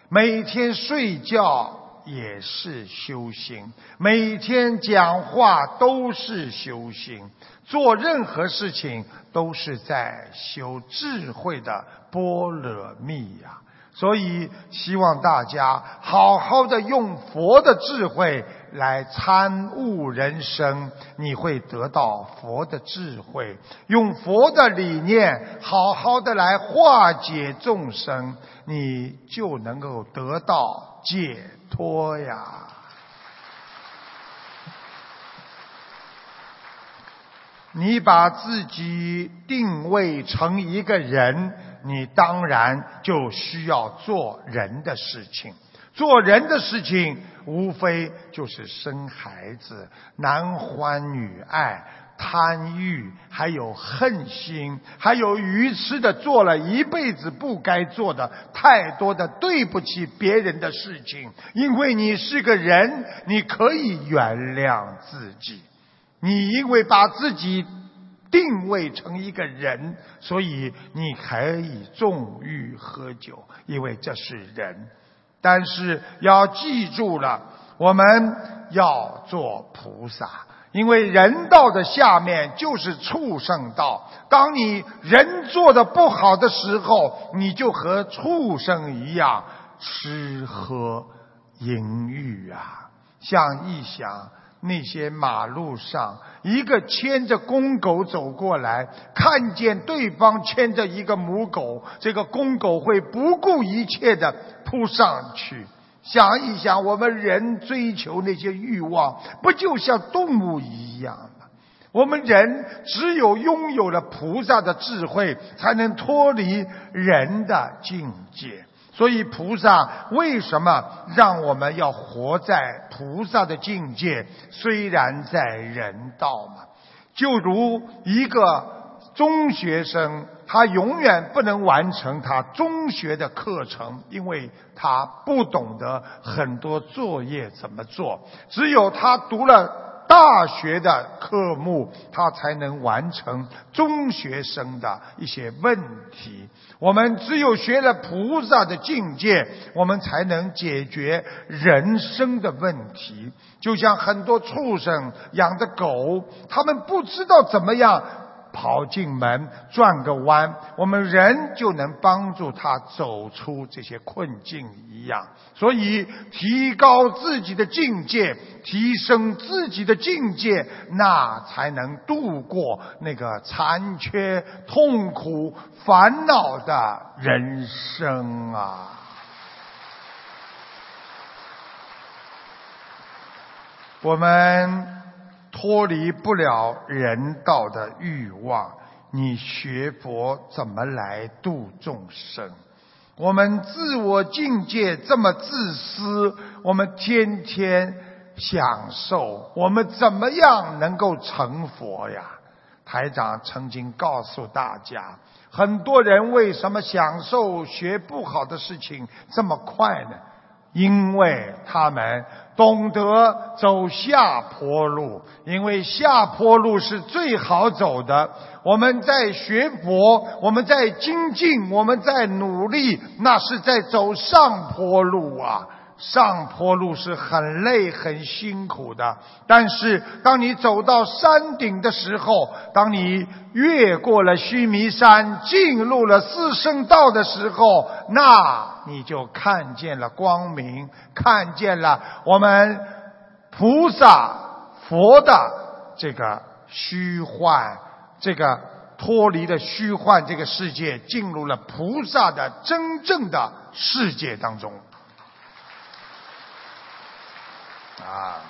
每天睡觉也是修行，每天讲话都是修行，做任何事情都是在修智慧的般若蜜呀。所以，希望大家好好的用佛的智慧来参悟人生，你会得到佛的智慧；用佛的理念好好的来化解众生，你就能够得到解脱呀。你把自己定位成一个人。你当然就需要做人的事情，做人的事情无非就是生孩子、男欢女爱、贪欲，还有恨心，还有愚痴的做了一辈子不该做的太多的对不起别人的事情。因为你是个人，你可以原谅自己。你因为把自己。定位成一个人，所以你可以纵欲喝酒，因为这是人。但是要记住了，我们要做菩萨，因为人道的下面就是畜生道。当你人做的不好的时候，你就和畜生一样吃喝淫欲啊！想一想。那些马路上，一个牵着公狗走过来，看见对方牵着一个母狗，这个公狗会不顾一切的扑上去。想一想，我们人追求那些欲望，不就像动物一样吗？我们人只有拥有了菩萨的智慧，才能脱离人的境界。所以菩萨为什么让我们要活在菩萨的境界？虽然在人道嘛，就如一个中学生，他永远不能完成他中学的课程，因为他不懂得很多作业怎么做。只有他读了。大学的科目，他才能完成中学生的一些问题。我们只有学了菩萨的境界，我们才能解决人生的问题。就像很多畜生养的狗，他们不知道怎么样。跑进门，转个弯，我们人就能帮助他走出这些困境一样。所以，提高自己的境界，提升自己的境界，那才能度过那个残缺、痛苦、烦恼的人生啊！我们。脱离不了人道的欲望，你学佛怎么来度众生？我们自我境界这么自私，我们天天享受，我们怎么样能够成佛呀？台长曾经告诉大家，很多人为什么享受学不好的事情这么快呢？因为他们懂得走下坡路，因为下坡路是最好走的。我们在学佛，我们在精进，我们在努力，那是在走上坡路啊。上坡路是很累、很辛苦的，但是当你走到山顶的时候，当你越过了须弥山，进入了四圣道的时候，那你就看见了光明，看见了我们菩萨佛的这个虚幻，这个脱离了虚幻这个世界，进入了菩萨的真正的世界当中。啊，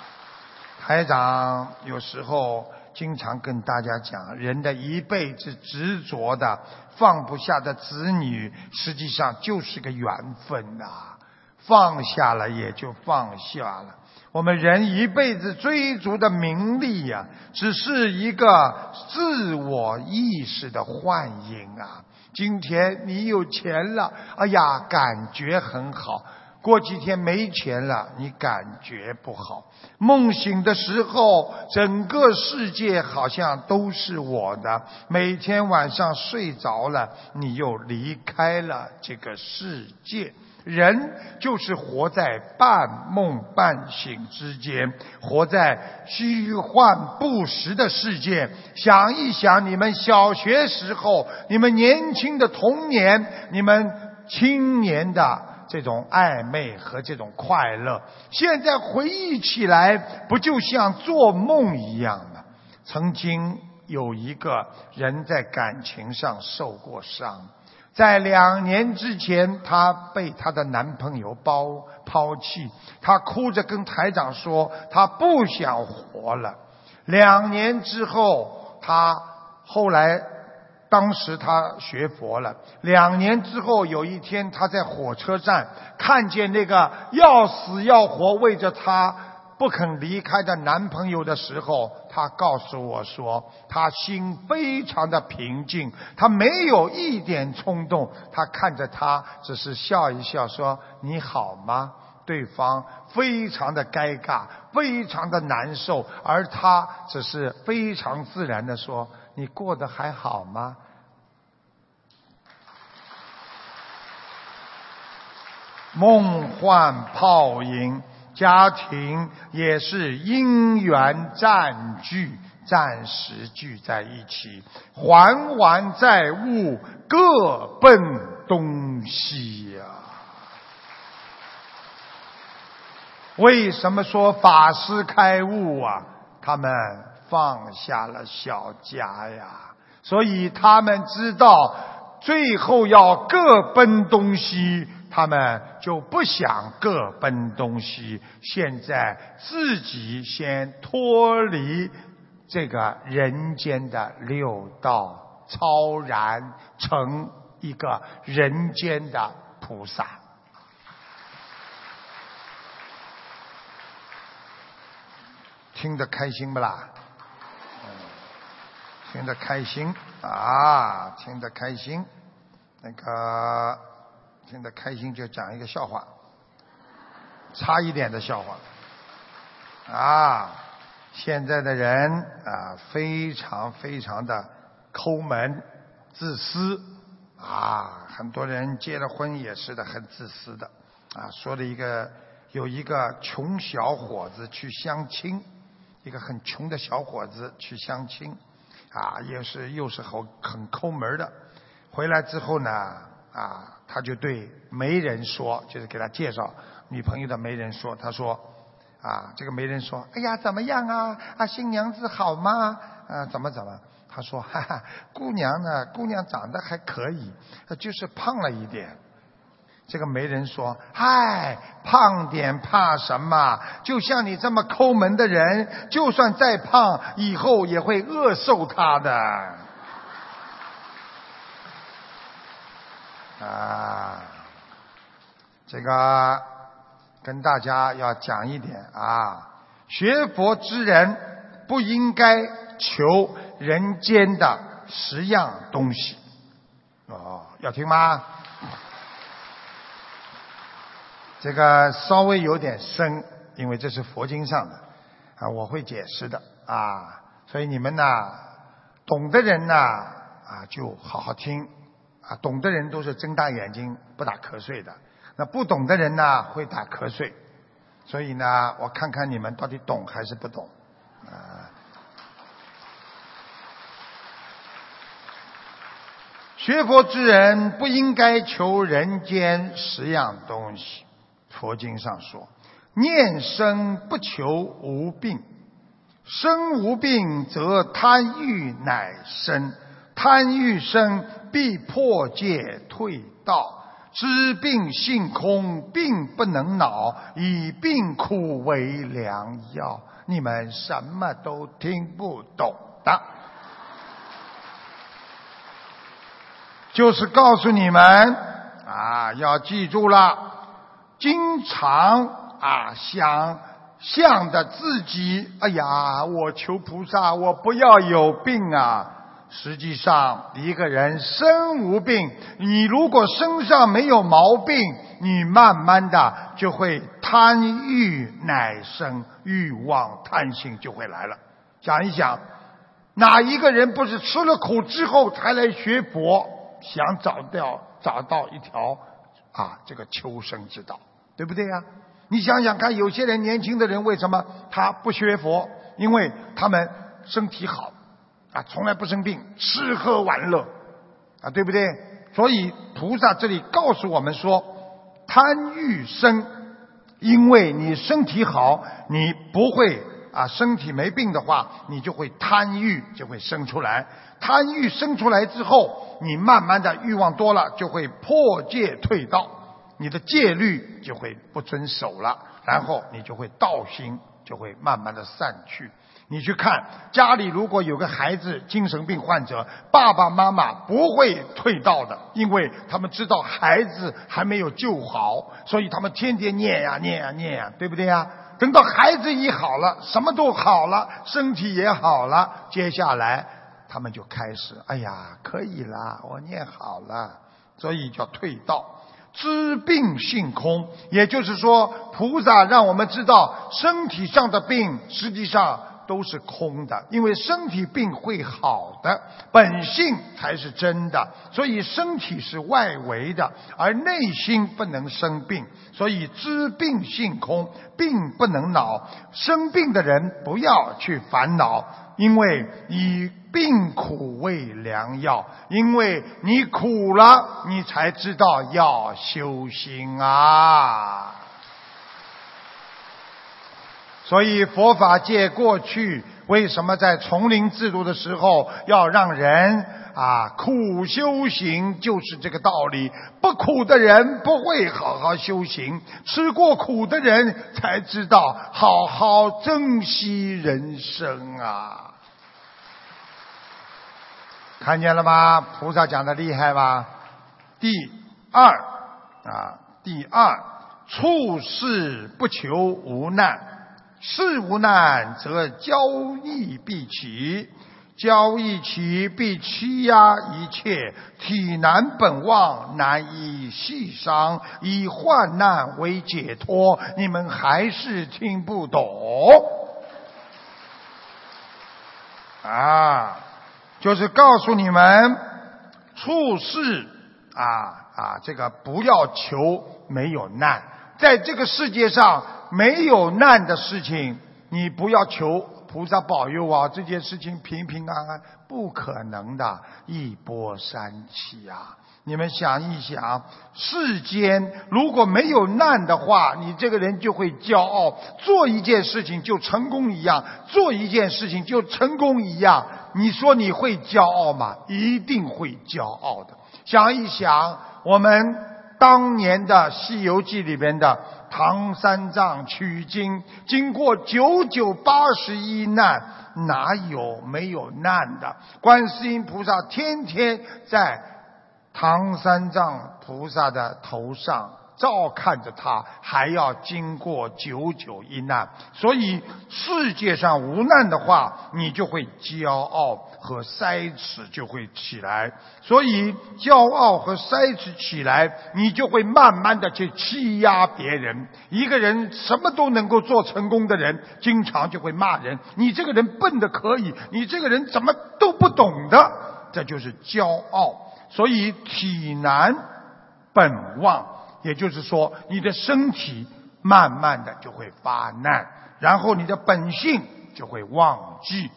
台长有时候经常跟大家讲，人的一辈子执着的放不下的子女，实际上就是个缘分呐。放下了也就放下了。我们人一辈子追逐的名利呀，只是一个自我意识的幻影啊。今天你有钱了，哎呀，感觉很好。过几天没钱了，你感觉不好。梦醒的时候，整个世界好像都是我的。每天晚上睡着了，你又离开了这个世界。人就是活在半梦半醒之间，活在虚幻不实的世界。想一想，你们小学时候，你们年轻的童年，你们青年的。这种暧昧和这种快乐，现在回忆起来，不就像做梦一样吗？曾经有一个人在感情上受过伤，在两年之前，她被她的男朋友包抛弃，她哭着跟台长说，她不想活了。两年之后，她后来。当时他学佛了，两年之后有一天，他在火车站看见那个要死要活为着他不肯离开的男朋友的时候，他告诉我说，他心非常的平静，他没有一点冲动，他看着他只是笑一笑说：“你好吗？”对方非常的尴尬，非常的难受，而他只是非常自然的说。你过得还好吗？梦幻泡影，家庭也是因缘占据，暂时聚在一起，还完债务，各奔东西呀。为什么说法师开悟啊？他们。放下了小家呀，所以他们知道最后要各奔东西，他们就不想各奔东西。现在自己先脱离这个人间的六道，超然成一个人间的菩萨，听得开心不啦？听得开心啊，听得开心，那个听得开心就讲一个笑话，差一点的笑话啊！现在的人啊，非常非常的抠门、自私啊，很多人结了婚也是的，很自私的啊。说了一个，有一个穷小伙子去相亲，一个很穷的小伙子去相亲。啊，也是又是好很抠门的。回来之后呢，啊，他就对媒人说，就是给他介绍女朋友的媒人说，他说，啊，这个媒人说，哎呀，怎么样啊？啊，新娘子好吗？啊，怎么怎么？他说，哈哈，姑娘呢？姑娘长得还可以，就是胖了一点。这个媒人说：“嗨，胖点怕什么？就像你这么抠门的人，就算再胖，以后也会饿瘦他的。”啊，这个跟大家要讲一点啊，学佛之人不应该求人间的十样东西。哦要听吗？这个稍微有点深，因为这是佛经上的啊，我会解释的啊，所以你们呢，懂的人呢啊就好好听啊，懂的人都是睁大眼睛不打瞌睡的，那不懂的人呢会打瞌睡，所以呢，我看看你们到底懂还是不懂啊。学佛之人不应该求人间十样东西。佛经上说：“念生不求无病，生无病则贪欲乃生，贪欲生必破戒退道。知病性空，病不能恼，以病苦为良药。”你们什么都听不懂的，就是告诉你们啊，要记住了。经常啊想象的自己，哎呀，我求菩萨，我不要有病啊！实际上，一个人身无病，你如果身上没有毛病，你慢慢的就会贪欲乃生，欲望贪心就会来了。想一想，哪一个人不是吃了苦之后才来学佛，想找到找到一条啊这个求生之道？对不对呀？你想想看，有些人年轻的人为什么他不学佛？因为他们身体好，啊，从来不生病，吃喝玩乐，啊，对不对？所以菩萨这里告诉我们说，贪欲生，因为你身体好，你不会啊，身体没病的话，你就会贪欲就会生出来。贪欲生出来之后，你慢慢的欲望多了，就会破戒退道。你的戒律就会不遵守了，然后你就会道心就会慢慢的散去。你去看家里如果有个孩子精神病患者，爸爸妈妈不会退道的，因为他们知道孩子还没有救好，所以他们天天念呀念呀念呀，对不对呀？等到孩子一好了，什么都好了，身体也好了，接下来他们就开始，哎呀，可以了，我念好了，所以叫退道。知病性空，也就是说，菩萨让我们知道，身体上的病实际上都是空的，因为身体病会好的，本性才是真的。所以身体是外围的，而内心不能生病。所以知病性空，病不能恼。生病的人不要去烦恼。因为以病苦为良药，因为你苦了，你才知道要修心啊。所以佛法界过去为什么在丛林制度的时候要让人啊苦修行，就是这个道理。不苦的人不会好好修行，吃过苦的人才知道好好珍惜人生啊。看见了吗？菩萨讲的厉害吧？第二啊，第二，处事不求无难，事无难则交易必起，交易起必欺压一切，体难本旺，难以细伤，以患难为解脱。你们还是听不懂啊？就是告诉你们，处事啊啊，这个不要求没有难，在这个世界上没有难的事情，你不要求菩萨保佑啊，这件事情平平安安，不可能的，一波三起啊。你们想一想，世间如果没有难的话，你这个人就会骄傲，做一件事情就成功一样，做一件事情就成功一样。你说你会骄傲吗？一定会骄傲的。想一想，我们当年的《西游记》里边的唐三藏取经，经过九九八十一难，哪有没有难的？观世音菩萨天天在。唐三藏菩萨的头上照看着他，还要经过九九一难。所以世界上无难的话，你就会骄傲和塞齿就会起来。所以骄傲和塞齿起来，你就会慢慢的去欺压别人。一个人什么都能够做成功的人，经常就会骂人：“你这个人笨的可以，你这个人怎么都不懂的？”这就是骄傲。所以体难本旺，也就是说，你的身体慢慢的就会发难，然后你的本性就会忘记。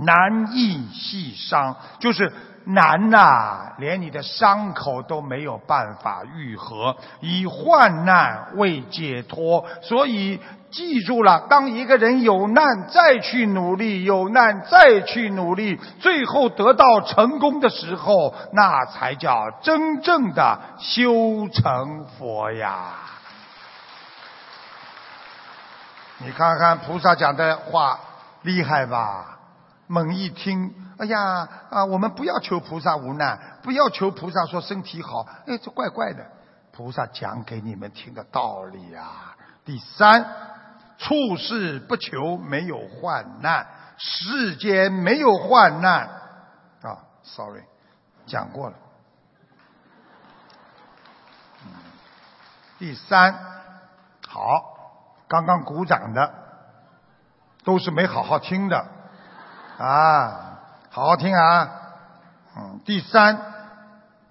难易细伤，就是难呐，连你的伤口都没有办法愈合，以患难为解脱。所以记住了，当一个人有难再去努力，有难再去努力，最后得到成功的时候，那才叫真正的修成佛呀！你看看菩萨讲的话厉害吧？猛一听，哎呀啊！我们不要求菩萨无难，不要求菩萨说身体好，哎，这怪怪的。菩萨讲给你们听的道理啊。第三，处事不求没有患难，世间没有患难啊。Sorry，讲过了。第三，好，刚刚鼓掌的都是没好好听的。啊，好好听啊！嗯，第三，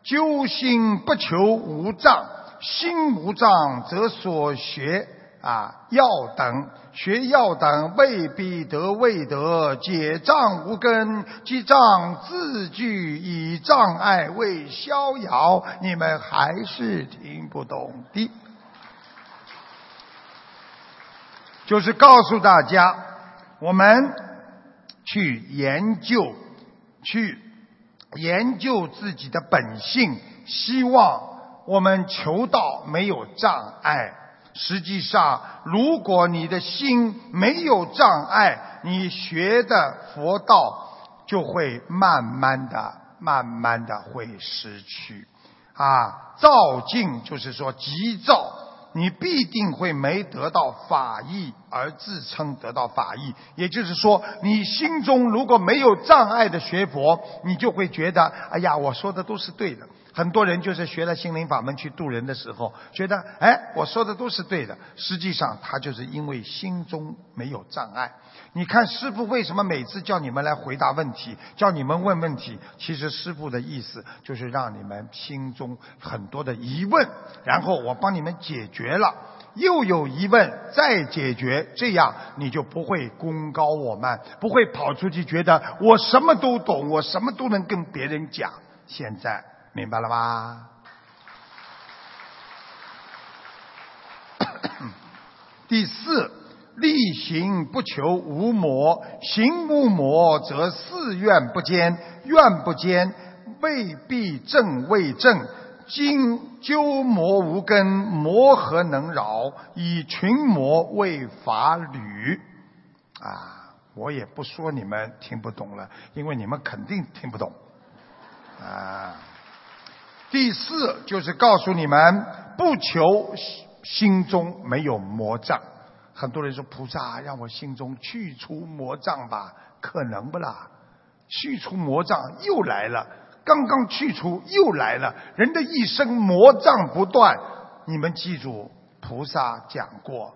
究心不求无障，心无障则所学啊要等，学要等未必得未得，解障无根，即障自具，以障碍为逍遥。你们还是听不懂的，就是告诉大家，我们。去研究，去研究自己的本性，希望我们求道没有障碍。实际上，如果你的心没有障碍，你学的佛道就会慢慢的、慢慢的会失去。啊，躁进就是说急躁。你必定会没得到法益而自称得到法益，也就是说，你心中如果没有障碍的学佛，你就会觉得，哎呀，我说的都是对的。很多人就是学了心灵法门去度人的时候，觉得，哎，我说的都是对的。实际上，他就是因为心中没有障碍。你看师傅为什么每次叫你们来回答问题，叫你们问问题？其实师傅的意思就是让你们心中很多的疑问，然后我帮你们解决了，又有疑问再解决，这样你就不会功高我慢，不会跑出去觉得我什么都懂，我什么都能跟别人讲。现在明白了吧？第四。力行不求无魔，行无魔则誓愿不坚，愿不坚未必正未正。今鸠魔无根，魔何能扰？以群魔为法侣。啊，我也不说你们听不懂了，因为你们肯定听不懂。啊，第四就是告诉你们，不求心中没有魔障。很多人说菩萨让我心中去除魔障吧，可能不啦？去除魔障又来了，刚刚去除又来了，人的一生魔障不断。你们记住，菩萨讲过。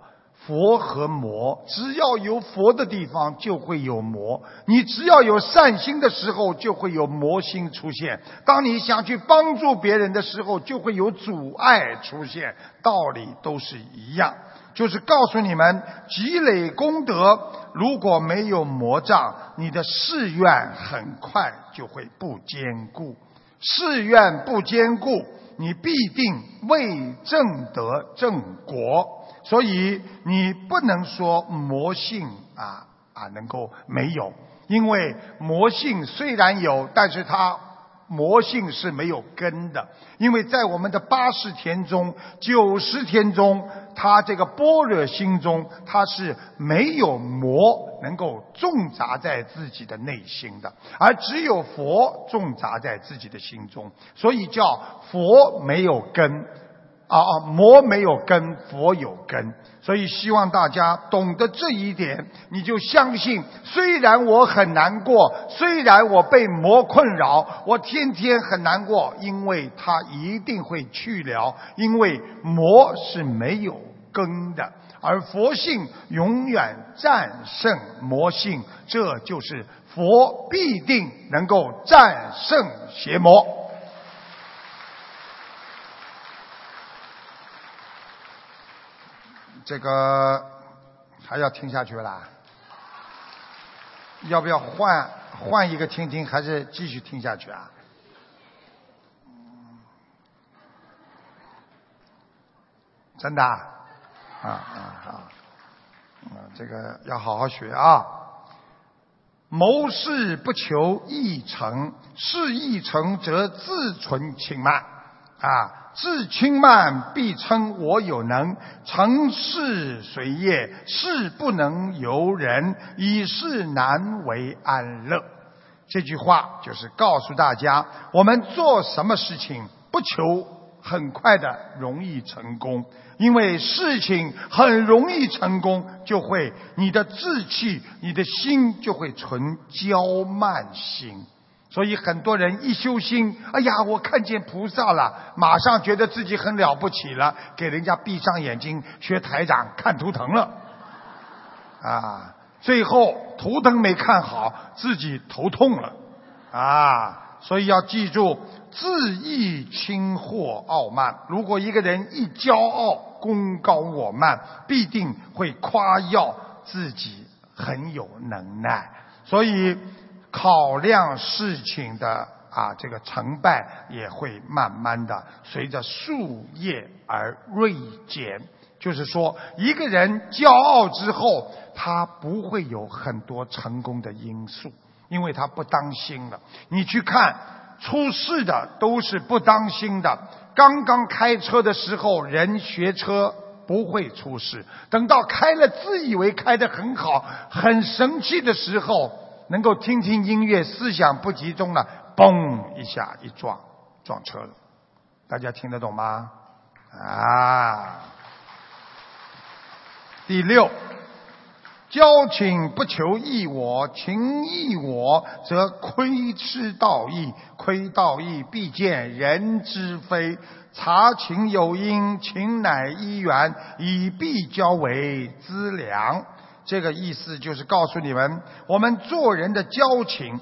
佛和魔，只要有佛的地方就会有魔。你只要有善心的时候，就会有魔心出现。当你想去帮助别人的时候，就会有阻碍出现。道理都是一样，就是告诉你们，积累功德如果没有魔障，你的誓愿很快就会不坚固。誓愿不坚固，你必定未正得正果。所以你不能说魔性啊啊能够没有，因为魔性虽然有，但是它魔性是没有根的。因为在我们的八十天中、九十天中，它这个般若心中，它是没有魔能够种杂在自己的内心的，而只有佛种杂在自己的心中，所以叫佛没有根。啊啊，魔没有根，佛有根。所以希望大家懂得这一点，你就相信，虽然我很难过，虽然我被魔困扰，我天天很难过，因为它一定会去了，因为魔是没有根的，而佛性永远战胜魔性，这就是佛必定能够战胜邪魔。这个还要听下去啦？要不要换换一个听听，还是继续听下去啊？真的？啊啊啊！啊这个要好好学啊！谋事不求易成，事易成则自存轻慢啊。自轻慢，必称我有能。成事随业，事不能由人，以事难为安乐。这句话就是告诉大家，我们做什么事情，不求很快的容易成功，因为事情很容易成功，就会你的志气、你的心就会存骄慢心。所以很多人一修心，哎呀，我看见菩萨了，马上觉得自己很了不起了，给人家闭上眼睛学台长看图腾了，啊，最后图腾没看好，自己头痛了，啊，所以要记住，自意轻或傲慢。如果一个人一骄傲、功高我慢，必定会夸耀自己很有能耐。所以。考量事情的啊，这个成败也会慢慢的随着树叶而锐减。就是说，一个人骄傲之后，他不会有很多成功的因素，因为他不当心了。你去看出事的都是不当心的。刚刚开车的时候，人学车不会出事，等到开了，自以为开得很好、很神气的时候。能够听听音乐，思想不集中了，嘣一下一撞，撞车了。大家听得懂吗？啊！第六，交情不求益我，情益我则亏失道义，亏道义必见人之非。察情有因，情乃一缘，以必交为资粮。这个意思就是告诉你们，我们做人的交情，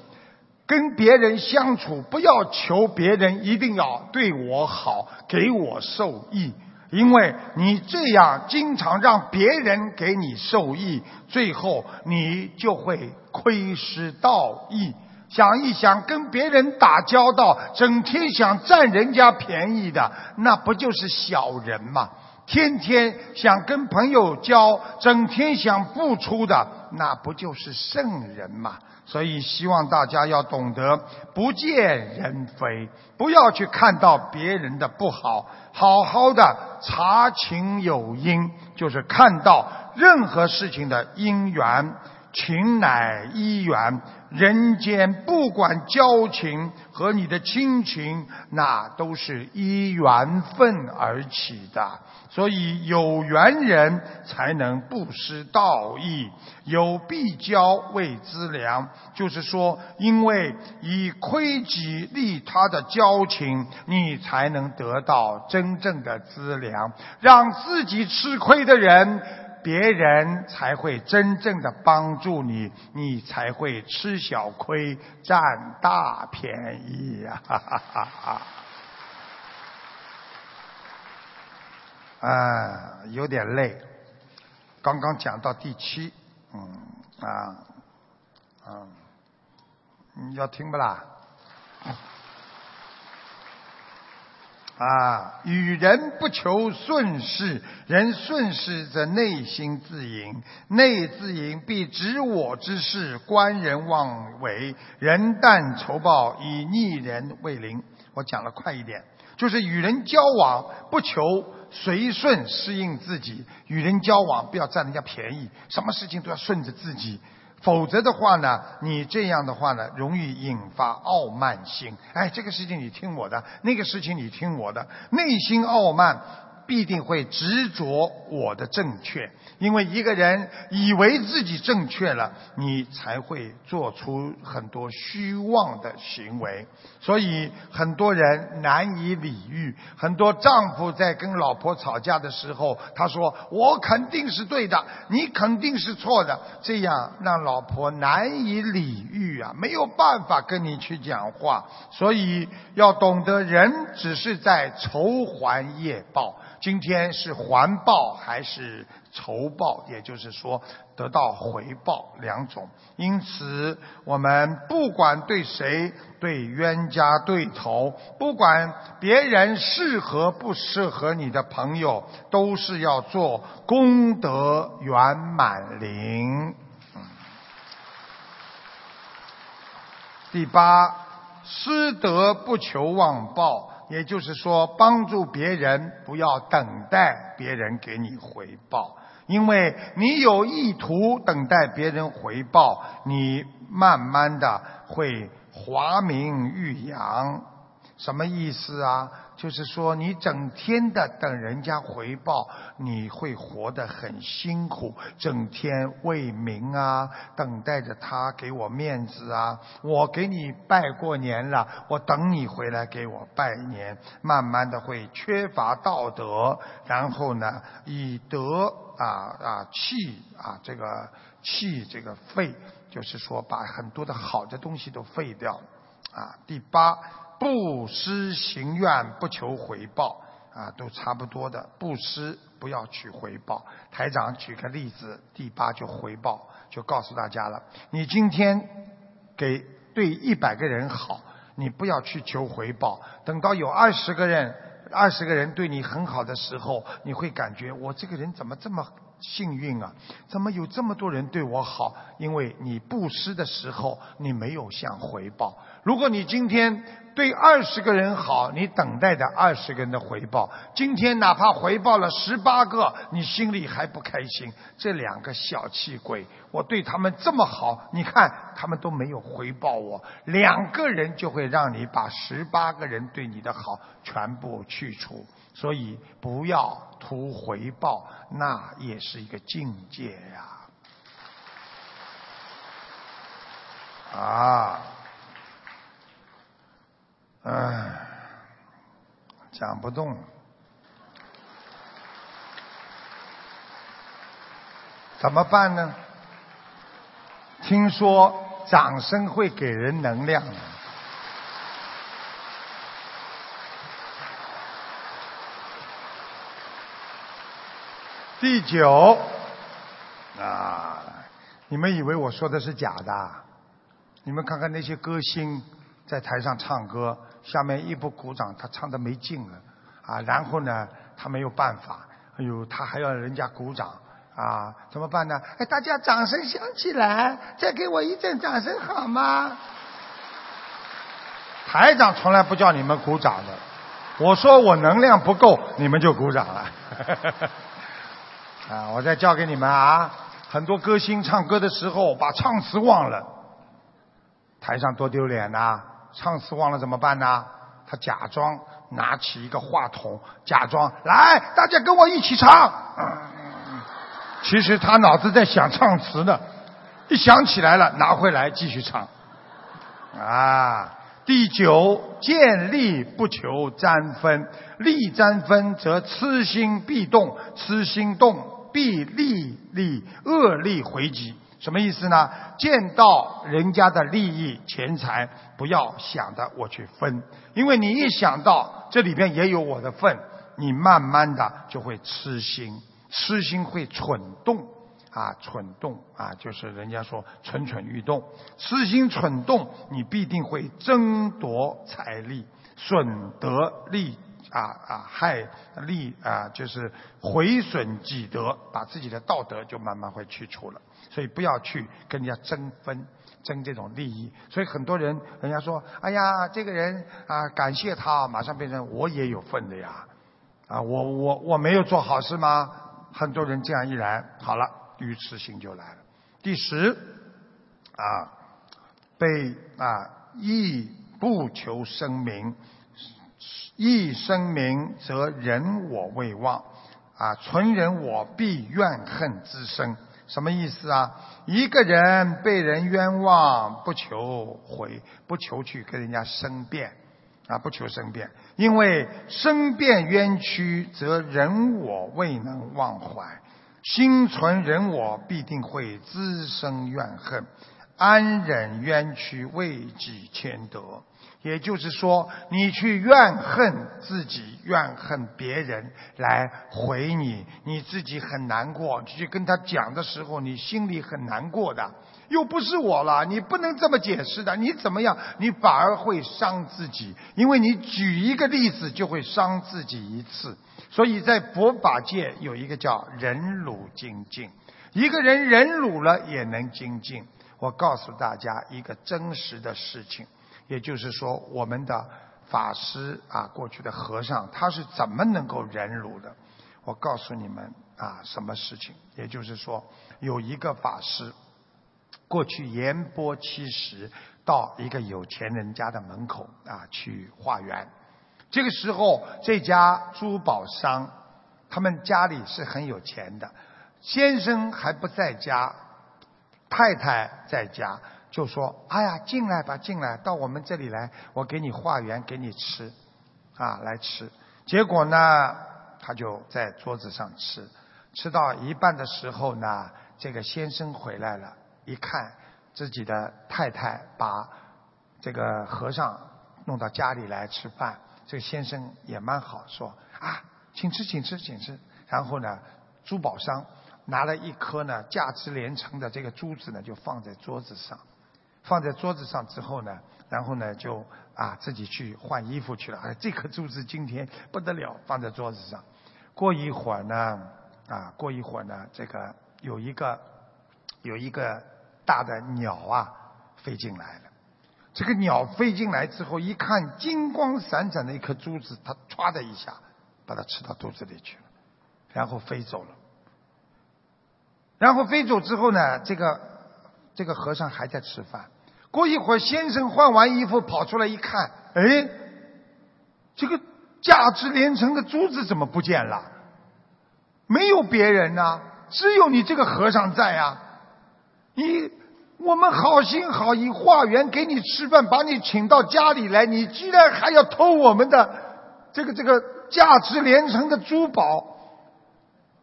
跟别人相处，不要求别人一定要对我好，给我受益，因为你这样经常让别人给你受益，最后你就会亏失道义。想一想，跟别人打交道，整天想占人家便宜的，那不就是小人吗？天天想跟朋友交，整天想付出的，那不就是圣人吗？所以希望大家要懂得不见人非，不要去看到别人的不好，好好的查情有因，就是看到任何事情的因缘。情乃一缘，人间不管交情和你的亲情，那都是依缘分而起的。所以有缘人才能不失道义，有必交为资粮。就是说，因为以亏己利他的交情，你才能得到真正的资粮。让自己吃亏的人。别人才会真正的帮助你，你才会吃小亏占大便宜呀！哈哈哈啊，有点累。刚刚讲到第七，嗯啊，嗯，你要听不啦？啊，与人不求顺势，人顺势则内心自盈，内自盈必执我之事，观人妄为。人但仇报，以逆人为邻。我讲了快一点，就是与人交往不求随顺适应自己，与人交往不要占人家便宜，什么事情都要顺着自己。否则的话呢，你这样的话呢，容易引发傲慢心。哎，这个事情你听我的，那个事情你听我的，内心傲慢，必定会执着我的正确。因为一个人以为自己正确了，你才会做出很多虚妄的行为。所以很多人难以理喻。很多丈夫在跟老婆吵架的时候，他说：“我肯定是对的，你肯定是错的。”这样让老婆难以理喻啊，没有办法跟你去讲话。所以要懂得，人只是在仇还业报。今天是还报还是仇报？也就是说，得到回报两种。因此，我们不管对谁，对冤家对头，不管别人适合不适合你的朋友，都是要做功德圆满零。第八，失德不求忘报。也就是说，帮助别人不要等待别人给你回报，因为你有意图等待别人回报，你慢慢的会华明玉扬。什么意思啊？就是说，你整天的等人家回报，你会活得很辛苦，整天为民啊，等待着他给我面子啊。我给你拜过年了，我等你回来给我拜年，慢慢的会缺乏道德，然后呢，以德啊啊弃啊这个弃这个废，就是说把很多的好的东西都废掉啊。第八。布施行愿不求回报啊，都差不多的。布施不要取回报。台长举个例子，第八就回报，就告诉大家了。你今天给对一百个人好，你不要去求回报。等到有二十个人，二十个人对你很好的时候，你会感觉我这个人怎么这么幸运啊？怎么有这么多人对我好？因为你布施的时候，你没有想回报。如果你今天对二十个人好，你等待着二十个人的回报。今天哪怕回报了十八个，你心里还不开心。这两个小气鬼，我对他们这么好，你看他们都没有回报我。两个人就会让你把十八个人对你的好全部去除。所以不要图回报，那也是一个境界呀。啊。唉，讲不动，怎么办呢？听说掌声会给人能量。第九啊，你们以为我说的是假的？你们看看那些歌星在台上唱歌。下面一不鼓掌，他唱的没劲了，啊，然后呢，他没有办法，哎呦，他还要人家鼓掌，啊，怎么办呢？哎，大家掌声响起来，再给我一阵掌声好吗？台长从来不叫你们鼓掌的，我说我能量不够，你们就鼓掌了。啊，我再教给你们啊，很多歌星唱歌的时候把唱词忘了，台上多丢脸呐！唱词忘了怎么办呢？他假装拿起一个话筒，假装来，大家跟我一起唱。其实他脑子在想唱词呢，一想起来了，拿回来继续唱。啊，第九，见利不求沾分，利沾分则痴心必动，痴心动必利利恶利回击。什么意思呢？见到人家的利益、钱财，不要想着我去分，因为你一想到这里边也有我的份，你慢慢的就会痴心，痴心会蠢动，啊，蠢动啊，就是人家说蠢蠢欲动，痴心蠢动，你必定会争夺财力，损得利。啊啊，害利啊，就是毁损己德，把自己的道德就慢慢会去除了。所以不要去跟人家争分，争这种利益。所以很多人，人家说，哎呀，这个人啊，感谢他，马上变成我也有份的呀。啊，我我我没有做好事吗？很多人这样一来，好了，愚痴心就来了。第十啊，被啊，亦不求声名。一生民，则人我未忘。啊，存人我必怨恨之生。什么意思啊？一个人被人冤枉，不求回，不求去跟人家申辩，啊，不求申辩，因为申辩冤屈，则人我未能忘怀。心存人我，必定会滋生怨恨。安忍冤屈，为己谦德。也就是说，你去怨恨自己，怨恨别人来回你，你自己很难过。去跟他讲的时候，你心里很难过的。又不是我了，你不能这么解释的。你怎么样？你反而会伤自己，因为你举一个例子就会伤自己一次。所以在佛法界有一个叫忍辱精进，一个人忍辱了也能精进。我告诉大家一个真实的事情，也就是说，我们的法师啊，过去的和尚他是怎么能够忍辱的？我告诉你们啊，什么事情？也就是说，有一个法师过去言波七十，到一个有钱人家的门口啊去化缘。这个时候，这家珠宝商，他们家里是很有钱的，先生还不在家，太太在家，就说：“哎呀，进来吧，进来，到我们这里来，我给你化缘，给你吃，啊，来吃。”结果呢，他就在桌子上吃，吃到一半的时候呢，这个先生回来了，一看自己的太太把这个和尚弄到家里来吃饭。这个先生也蛮好，说啊，请吃，请吃，请吃。然后呢，珠宝商拿了一颗呢价值连城的这个珠子呢，就放在桌子上。放在桌子上之后呢，然后呢就啊自己去换衣服去了。哎，这颗珠子今天不得了，放在桌子上。过一会儿呢，啊，过一会儿呢，这个有一个有一个大的鸟啊飞进来了。这个鸟飞进来之后，一看金光闪闪的一颗珠子，它唰的一下把它吃到肚子里去了，然后飞走了。然后飞走之后呢，这个这个和尚还在吃饭。过一会儿，先生换完衣服跑出来一看，哎，这个价值连城的珠子怎么不见了？没有别人呐，只有你这个和尚在啊，你。我们好心好意化缘给你吃饭，把你请到家里来，你居然还要偷我们的这个这个价值连城的珠宝！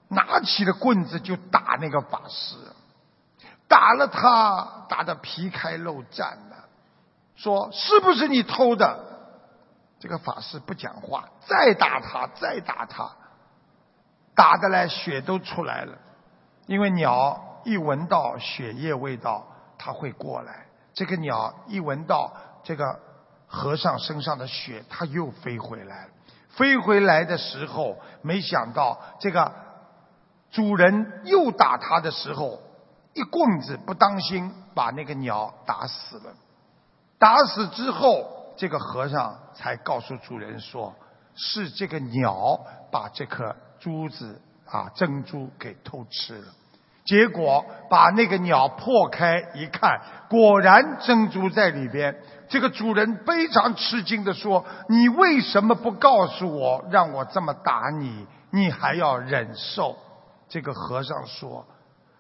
拿起了棍子就打那个法师，打了他打得皮开肉绽了，说是不是你偷的？这个法师不讲话，再打他，再打他，打的来血都出来了，因为鸟一闻到血液味道。它会过来。这个鸟一闻到这个和尚身上的血，它又飞回来了。飞回来的时候，没想到这个主人又打他的时候，一棍子不当心把那个鸟打死了。打死之后，这个和尚才告诉主人说：“是这个鸟把这颗珠子啊珍珠给偷吃了。”结果把那个鸟破开一看，果然珍珠在里边。这个主人非常吃惊的说：“你为什么不告诉我，让我这么打你？你还要忍受？”这个和尚说：“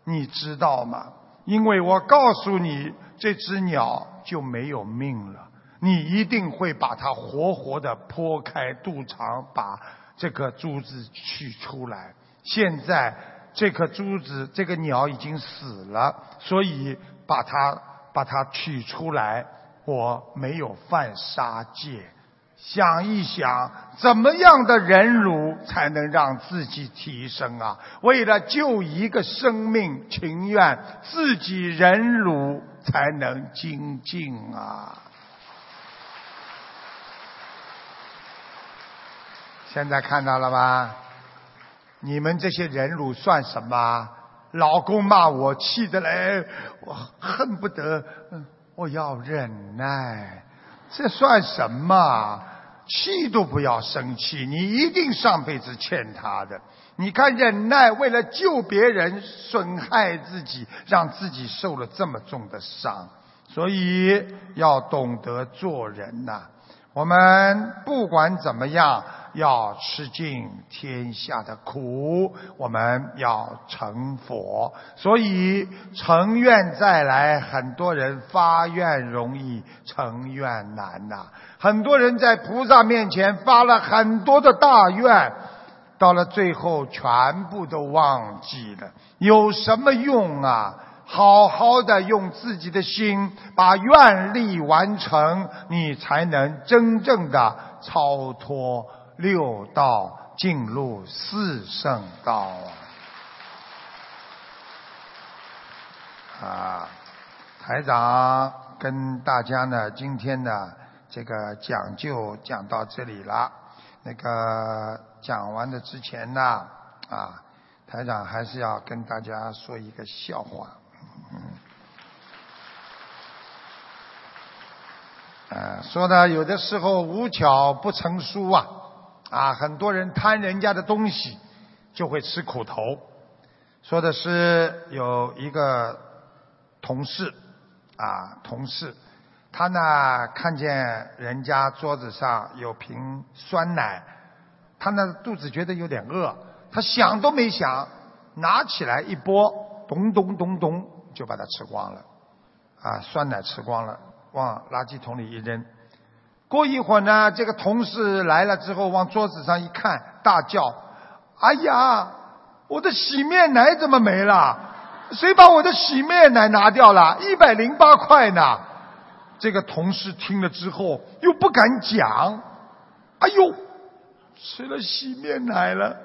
你知道吗？因为我告诉你，这只鸟就没有命了。你一定会把它活活的剖开肚肠，把这个珠子取出来。现在。”这颗珠子，这个鸟已经死了，所以把它把它取出来。我没有犯杀戒，想一想，怎么样的忍辱才能让自己提升啊？为了救一个生命，情愿自己忍辱才能精进啊！现在看到了吧？你们这些忍辱算什么？老公骂我，气得来，我恨不得，我要忍耐，这算什么？气都不要生气，你一定上辈子欠他的。你看忍耐，为了救别人，损害自己，让自己受了这么重的伤，所以要懂得做人呐。我们不管怎么样，要吃尽天下的苦，我们要成佛。所以成愿再来，很多人发愿容易，成愿难呐。很多人在菩萨面前发了很多的大愿，到了最后全部都忘记了，有什么用啊？好好的用自己的心把愿力完成，你才能真正的超脱六道，进入四圣道啊！啊，台长跟大家呢，今天呢，这个讲就讲到这里了。那个讲完的之前呢，啊，台长还是要跟大家说一个笑话。嗯，呃，说的有的时候无巧不成书啊，啊，很多人贪人家的东西就会吃苦头。说的是有一个同事啊，同事，他呢看见人家桌子上有瓶酸奶，他呢肚子觉得有点饿，他想都没想，拿起来一拨，咚咚咚咚。就把它吃光了，啊，酸奶吃光了，往垃圾桶里一扔。过一会儿呢，这个同事来了之后，往桌子上一看，大叫：“哎呀，我的洗面奶怎么没了？谁把我的洗面奶拿掉了？一百零八块呢！”这个同事听了之后又不敢讲，哎呦，吃了洗面奶了，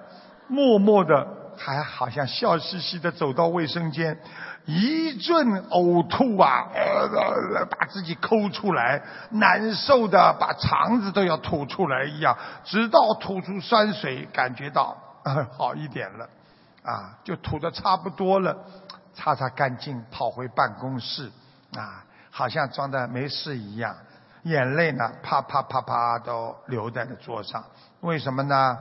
默默的还好像笑嘻嘻的走到卫生间。一阵呕吐啊，呃，把自己抠出来，难受的把肠子都要吐出来一样，直到吐出酸水，感觉到好一点了，啊，就吐的差不多了，擦擦干净，跑回办公室，啊，好像装的没事一样，眼泪呢啪啪啪啪都流在了桌上，为什么呢？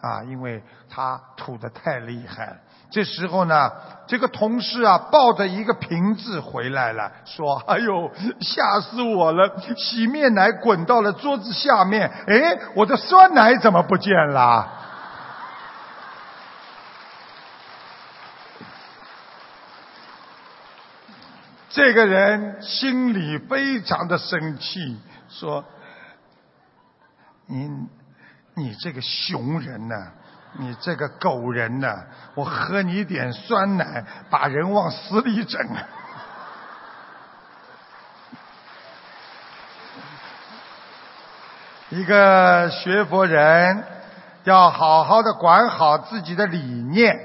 啊，因为他吐的太厉害了。这时候呢，这个同事啊抱着一个瓶子回来了，说：“哎呦，吓死我了！洗面奶滚到了桌子下面，哎，我的酸奶怎么不见了？”这个人心里非常的生气，说：“你，你这个熊人呢？”你这个狗人呢！我喝你点酸奶，把人往死里整。一个学佛人要好好的管好自己的理念，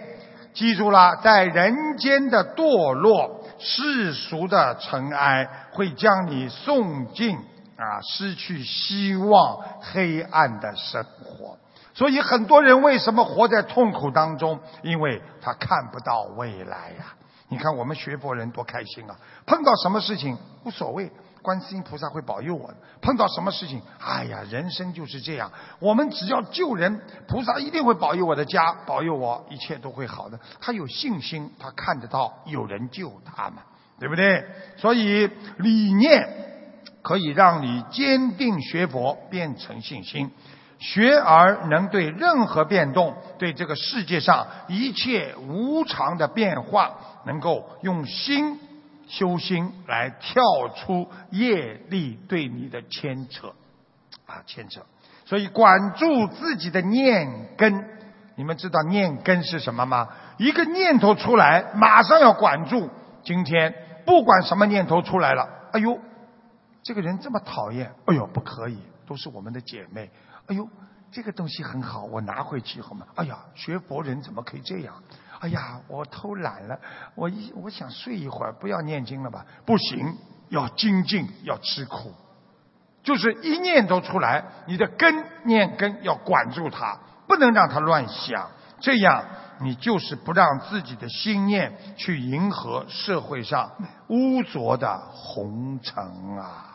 记住了，在人间的堕落、世俗的尘埃，会将你送进啊失去希望、黑暗的生活。所以很多人为什么活在痛苦当中？因为他看不到未来呀！你看我们学佛人多开心啊！碰到什么事情无所谓，观世音菩萨会保佑我。碰到什么事情，哎呀，人生就是这样。我们只要救人，菩萨一定会保佑我的家，保佑我一切都会好的。他有信心，他看得到有人救他嘛，对不对？所以理念可以让你坚定学佛，变成信心。学而能对任何变动，对这个世界上一切无常的变化，能够用心修心来跳出业力对你的牵扯，啊牵扯。所以管住自己的念根，你们知道念根是什么吗？一个念头出来，马上要管住。今天不管什么念头出来了，哎呦，这个人这么讨厌，哎呦不可以，都是我们的姐妹。哎呦，这个东西很好，我拿回去好吗？哎呀，学佛人怎么可以这样？哎呀，我偷懒了，我一我想睡一会儿，不要念经了吧？不行，要精进，要吃苦，就是一念都出来，你的根念根要管住它，不能让它乱想，这样你就是不让自己的心念去迎合社会上污浊的红尘啊。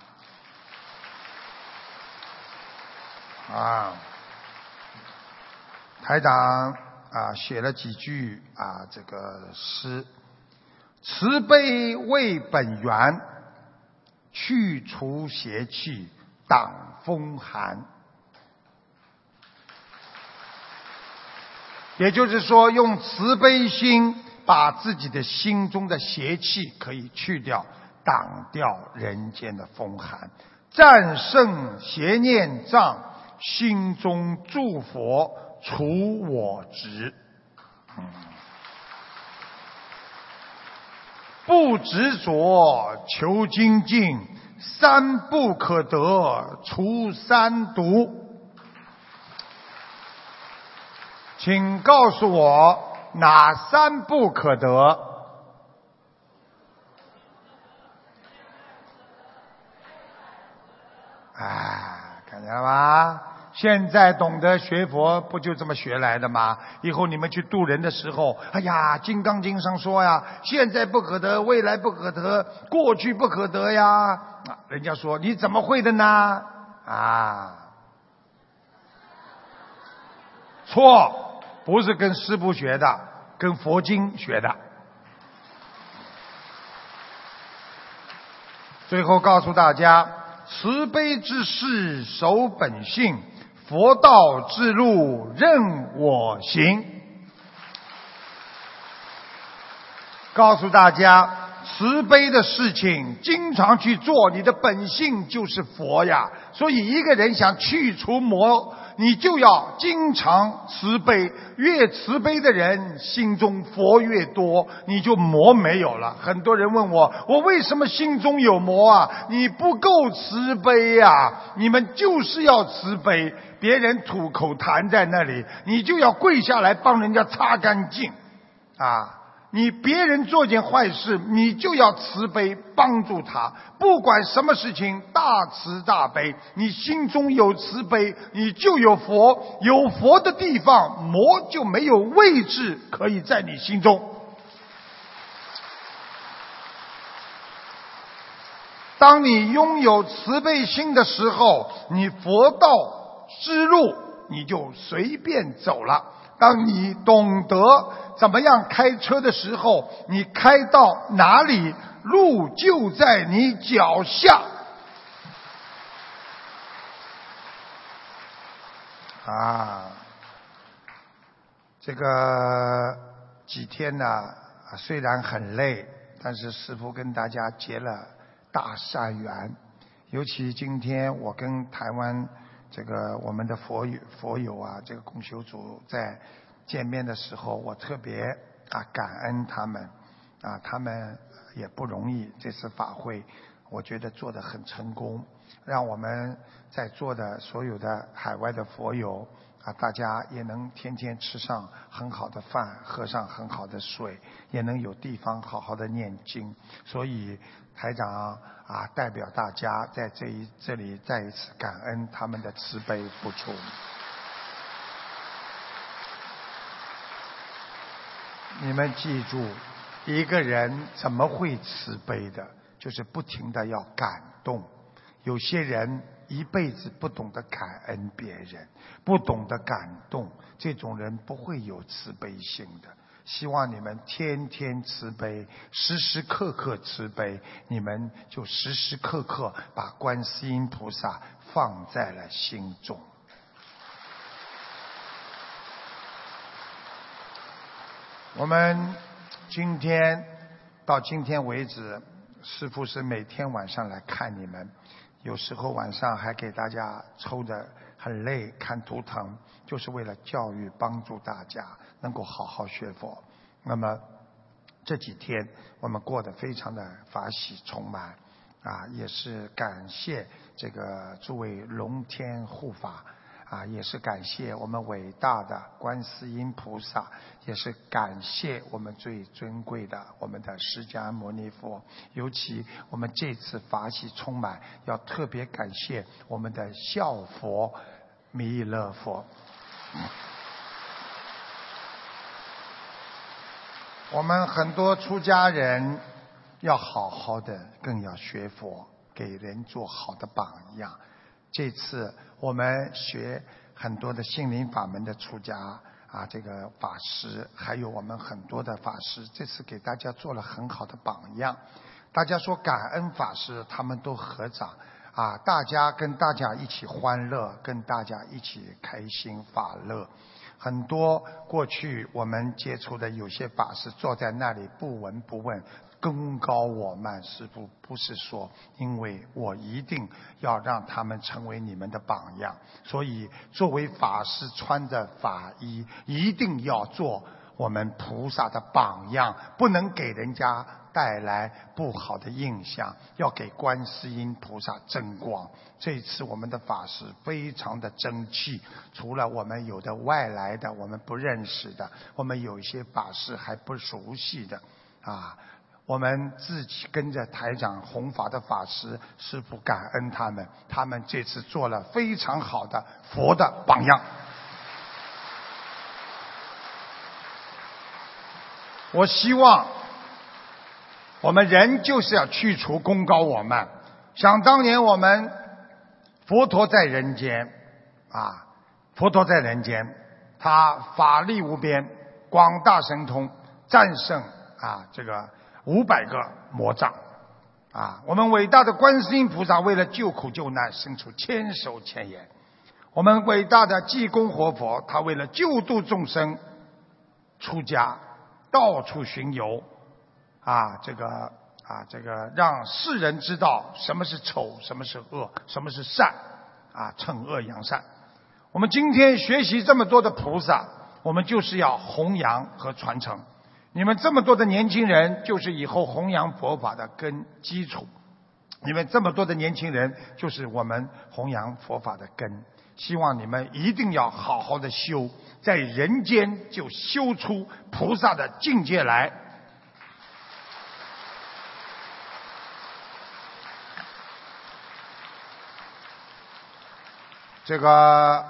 啊，台长啊，写了几句啊，这个诗：慈悲为本源，去除邪气，挡风寒。也就是说，用慈悲心把自己的心中的邪气可以去掉，挡掉人间的风寒，战胜邪念障，心中祝佛除我执。不执着求精进，三不可得除三毒。请告诉我哪三不可得？哎，看见了吧？现在懂得学佛，不就这么学来的吗？以后你们去渡人的时候，哎呀，《金刚经》上说呀，现在不可得，未来不可得，过去不可得呀。啊，人家说你怎么会的呢？啊，错。不是跟师父学的，跟佛经学的。最后告诉大家：慈悲之事守本性，佛道之路任我行。告诉大家，慈悲的事情经常去做，你的本性就是佛呀。所以，一个人想去除魔。你就要经常慈悲，越慈悲的人心中佛越多，你就魔没有了。很多人问我，我为什么心中有魔啊？你不够慈悲呀！你们就是要慈悲，别人吐口痰在那里，你就要跪下来帮人家擦干净，啊！你别人做件坏事，你就要慈悲帮助他。不管什么事情，大慈大悲，你心中有慈悲，你就有佛。有佛的地方，魔就没有位置可以在你心中。当你拥有慈悲心的时候，你佛道之路你就随便走了。当你懂得怎么样开车的时候，你开到哪里，路就在你脚下。啊，这个几天呢，虽然很累，但是师傅跟大家结了大善缘。尤其今天我跟台湾。这个我们的佛友佛友啊，这个共修组在见面的时候，我特别啊感恩他们啊，他们也不容易。这次法会，我觉得做得很成功，让我们在座的所有的海外的佛友啊，大家也能天天吃上很好的饭，喝上很好的水，也能有地方好好的念经。所以台长。啊，代表大家在这一这里再一次感恩他们的慈悲付出。你们记住，一个人怎么会慈悲的？就是不停的要感动。有些人一辈子不懂得感恩别人，不懂得感动，这种人不会有慈悲心的。希望你们天天慈悲，时时刻刻慈悲，你们就时时刻刻把观世音菩萨放在了心中。我们今天到今天为止，师父是每天晚上来看你们，有时候晚上还给大家抽的很累，看图腾，就是为了教育帮助大家。能够好好学佛，那么这几天我们过得非常的法喜充满，啊，也是感谢这个诸位龙天护法，啊，也是感谢我们伟大的观世音菩萨，也是感谢我们最尊贵的我们的释迦牟尼佛。尤其我们这次法喜充满，要特别感谢我们的孝佛弥勒佛。我们很多出家人要好好的，更要学佛，给人做好的榜样。这次我们学很多的心灵法门的出家啊，这个法师，还有我们很多的法师，这次给大家做了很好的榜样。大家说感恩法师，他们都合掌啊，大家跟大家一起欢乐，跟大家一起开心法乐。很多过去我们接触的有些法师坐在那里不闻不问，功高我慢。师傅不是说，因为我一定要让他们成为你们的榜样，所以作为法师穿着法衣，一定要做我们菩萨的榜样，不能给人家。带来不好的印象，要给观世音菩萨争光。这次我们的法师非常的争气，除了我们有的外来的我们不认识的，我们有一些法师还不熟悉的啊，我们自己跟着台长弘法的法师师傅感恩他们，他们这次做了非常好的佛的榜样。我希望。我们人就是要去除功高我慢。想当年我们佛陀在人间啊，佛陀在人间，他法力无边，广大神通，战胜啊这个五百个魔障啊。我们伟大的观世音菩萨为了救苦救难，伸出千手千眼。我们伟大的济公活佛，他为了救度众生，出家到处巡游。啊，这个啊，这个让世人知道什么是丑，什么是恶，什么是善，啊，惩恶扬善。我们今天学习这么多的菩萨，我们就是要弘扬和传承。你们这么多的年轻人，就是以后弘扬佛法的根基础。你们这么多的年轻人，就是我们弘扬佛法的根。希望你们一定要好好的修，在人间就修出菩萨的境界来。这个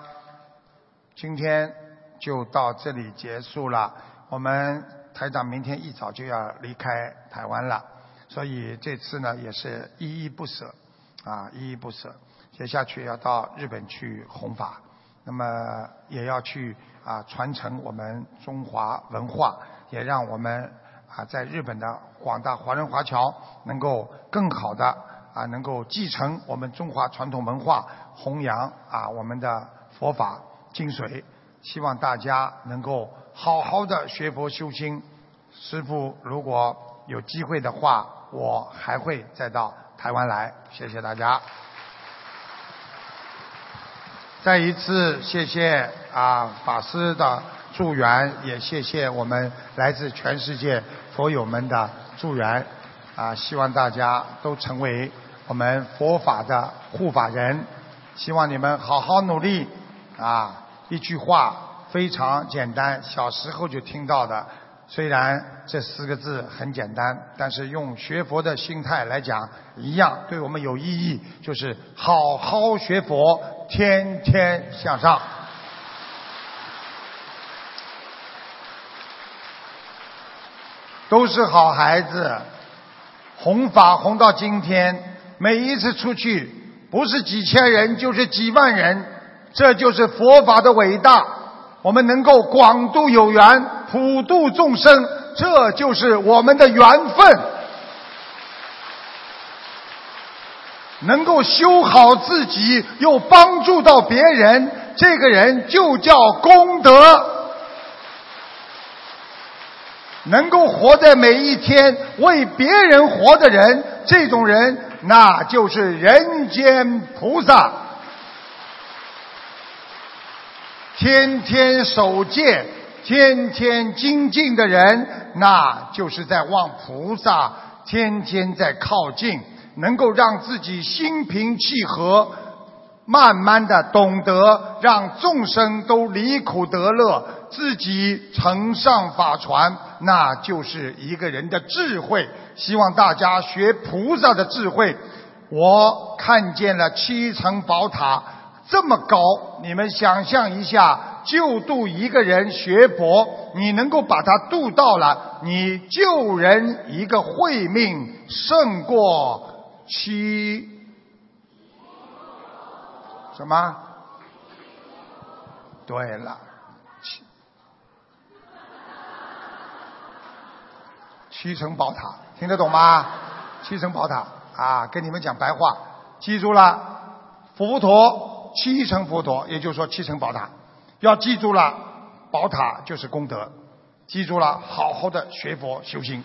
今天就到这里结束了。我们台长明天一早就要离开台湾了，所以这次呢也是依依不舍啊，依依不舍。接下去要到日本去弘法，那么也要去啊传承我们中华文化，也让我们啊在日本的广大华人华侨能够更好的啊能够继承我们中华传统文化。弘扬啊，我们的佛法精髓，希望大家能够好好的学佛修心。师父如果有机会的话，我还会再到台湾来。谢谢大家。再一次谢谢啊法师的助缘，也谢谢我们来自全世界佛友们的助缘。啊，希望大家都成为我们佛法的护法人。希望你们好好努力啊！一句话非常简单，小时候就听到的。虽然这四个字很简单，但是用学佛的心态来讲，一样对我们有意义。就是好好学佛，天天向上。都是好孩子，弘法弘到今天，每一次出去。不是几千人，就是几万人，这就是佛法的伟大。我们能够广度有缘，普度众生，这就是我们的缘分。能够修好自己，又帮助到别人，这个人就叫功德。能够活在每一天，为别人活的人，这种人。那就是人间菩萨，天天守戒、天天精进的人，那就是在望菩萨，天天在靠近，能够让自己心平气和，慢慢的懂得让众生都离苦得乐，自己承上法传，那就是一个人的智慧。希望大家学菩萨的智慧。我看见了七层宝塔这么高，你们想象一下，救度一个人学佛，你能够把他度到了，你救人一个慧命胜过七什么？对了，七七层宝塔。听得懂吗？七层宝塔啊，跟你们讲白话，记住了，佛陀七层佛陀，也就是说七层宝塔，要记住了，宝塔就是功德，记住了，好好的学佛修心。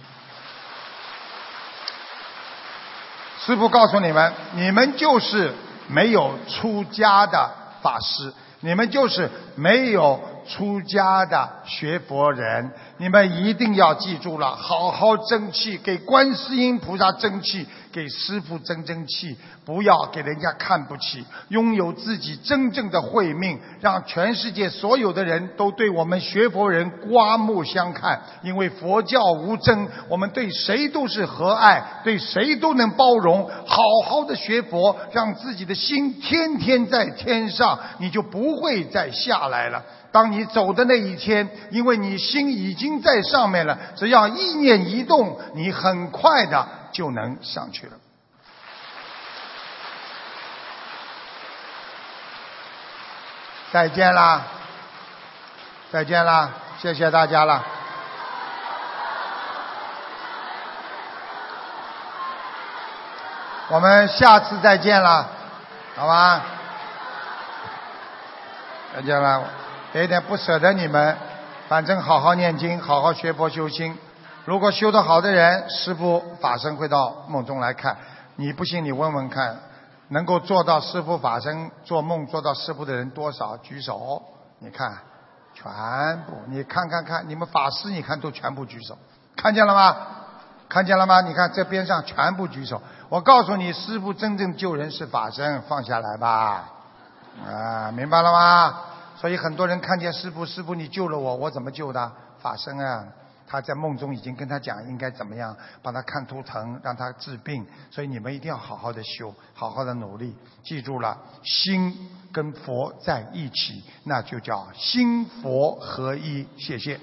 师父告诉你们，你们就是没有出家的法师，你们就是没有。出家的学佛人，你们一定要记住了，好好争气，给观世音菩萨争气，给师父争争气，不要给人家看不起，拥有自己真正的慧命，让全世界所有的人都对我们学佛人刮目相看。因为佛教无争，我们对谁都是和爱，对谁都能包容。好好的学佛，让自己的心天天在天上，你就不会再下来了。当你走的那一天，因为你心已经在上面了，只要意念一动，你很快的就能上去了。再见啦，再见啦，谢谢大家了。我们下次再见了，好吧？再见了。有点不舍得你们，反正好好念经，好好学佛修心。如果修得好的人，师父法身会到梦中来看。你不信，你问问看，能够做到师父法身做梦做到师父的人多少？举手，你看，全部，你看看看，你们法师，你看都全部举手，看见了吗？看见了吗？你看这边上全部举手。我告诉你，师父真正救人是法身，放下来吧。啊，明白了吗？所以很多人看见师傅，师傅你救了我，我怎么救的？法身啊，他在梦中已经跟他讲应该怎么样，帮他看图腾，让他治病。所以你们一定要好好的修，好好的努力。记住了，心跟佛在一起，那就叫心佛合一。谢谢。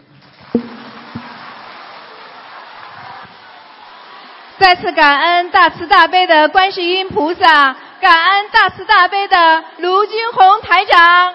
再次感恩大慈大悲的观世音菩萨，感恩大慈大悲的卢军宏台长。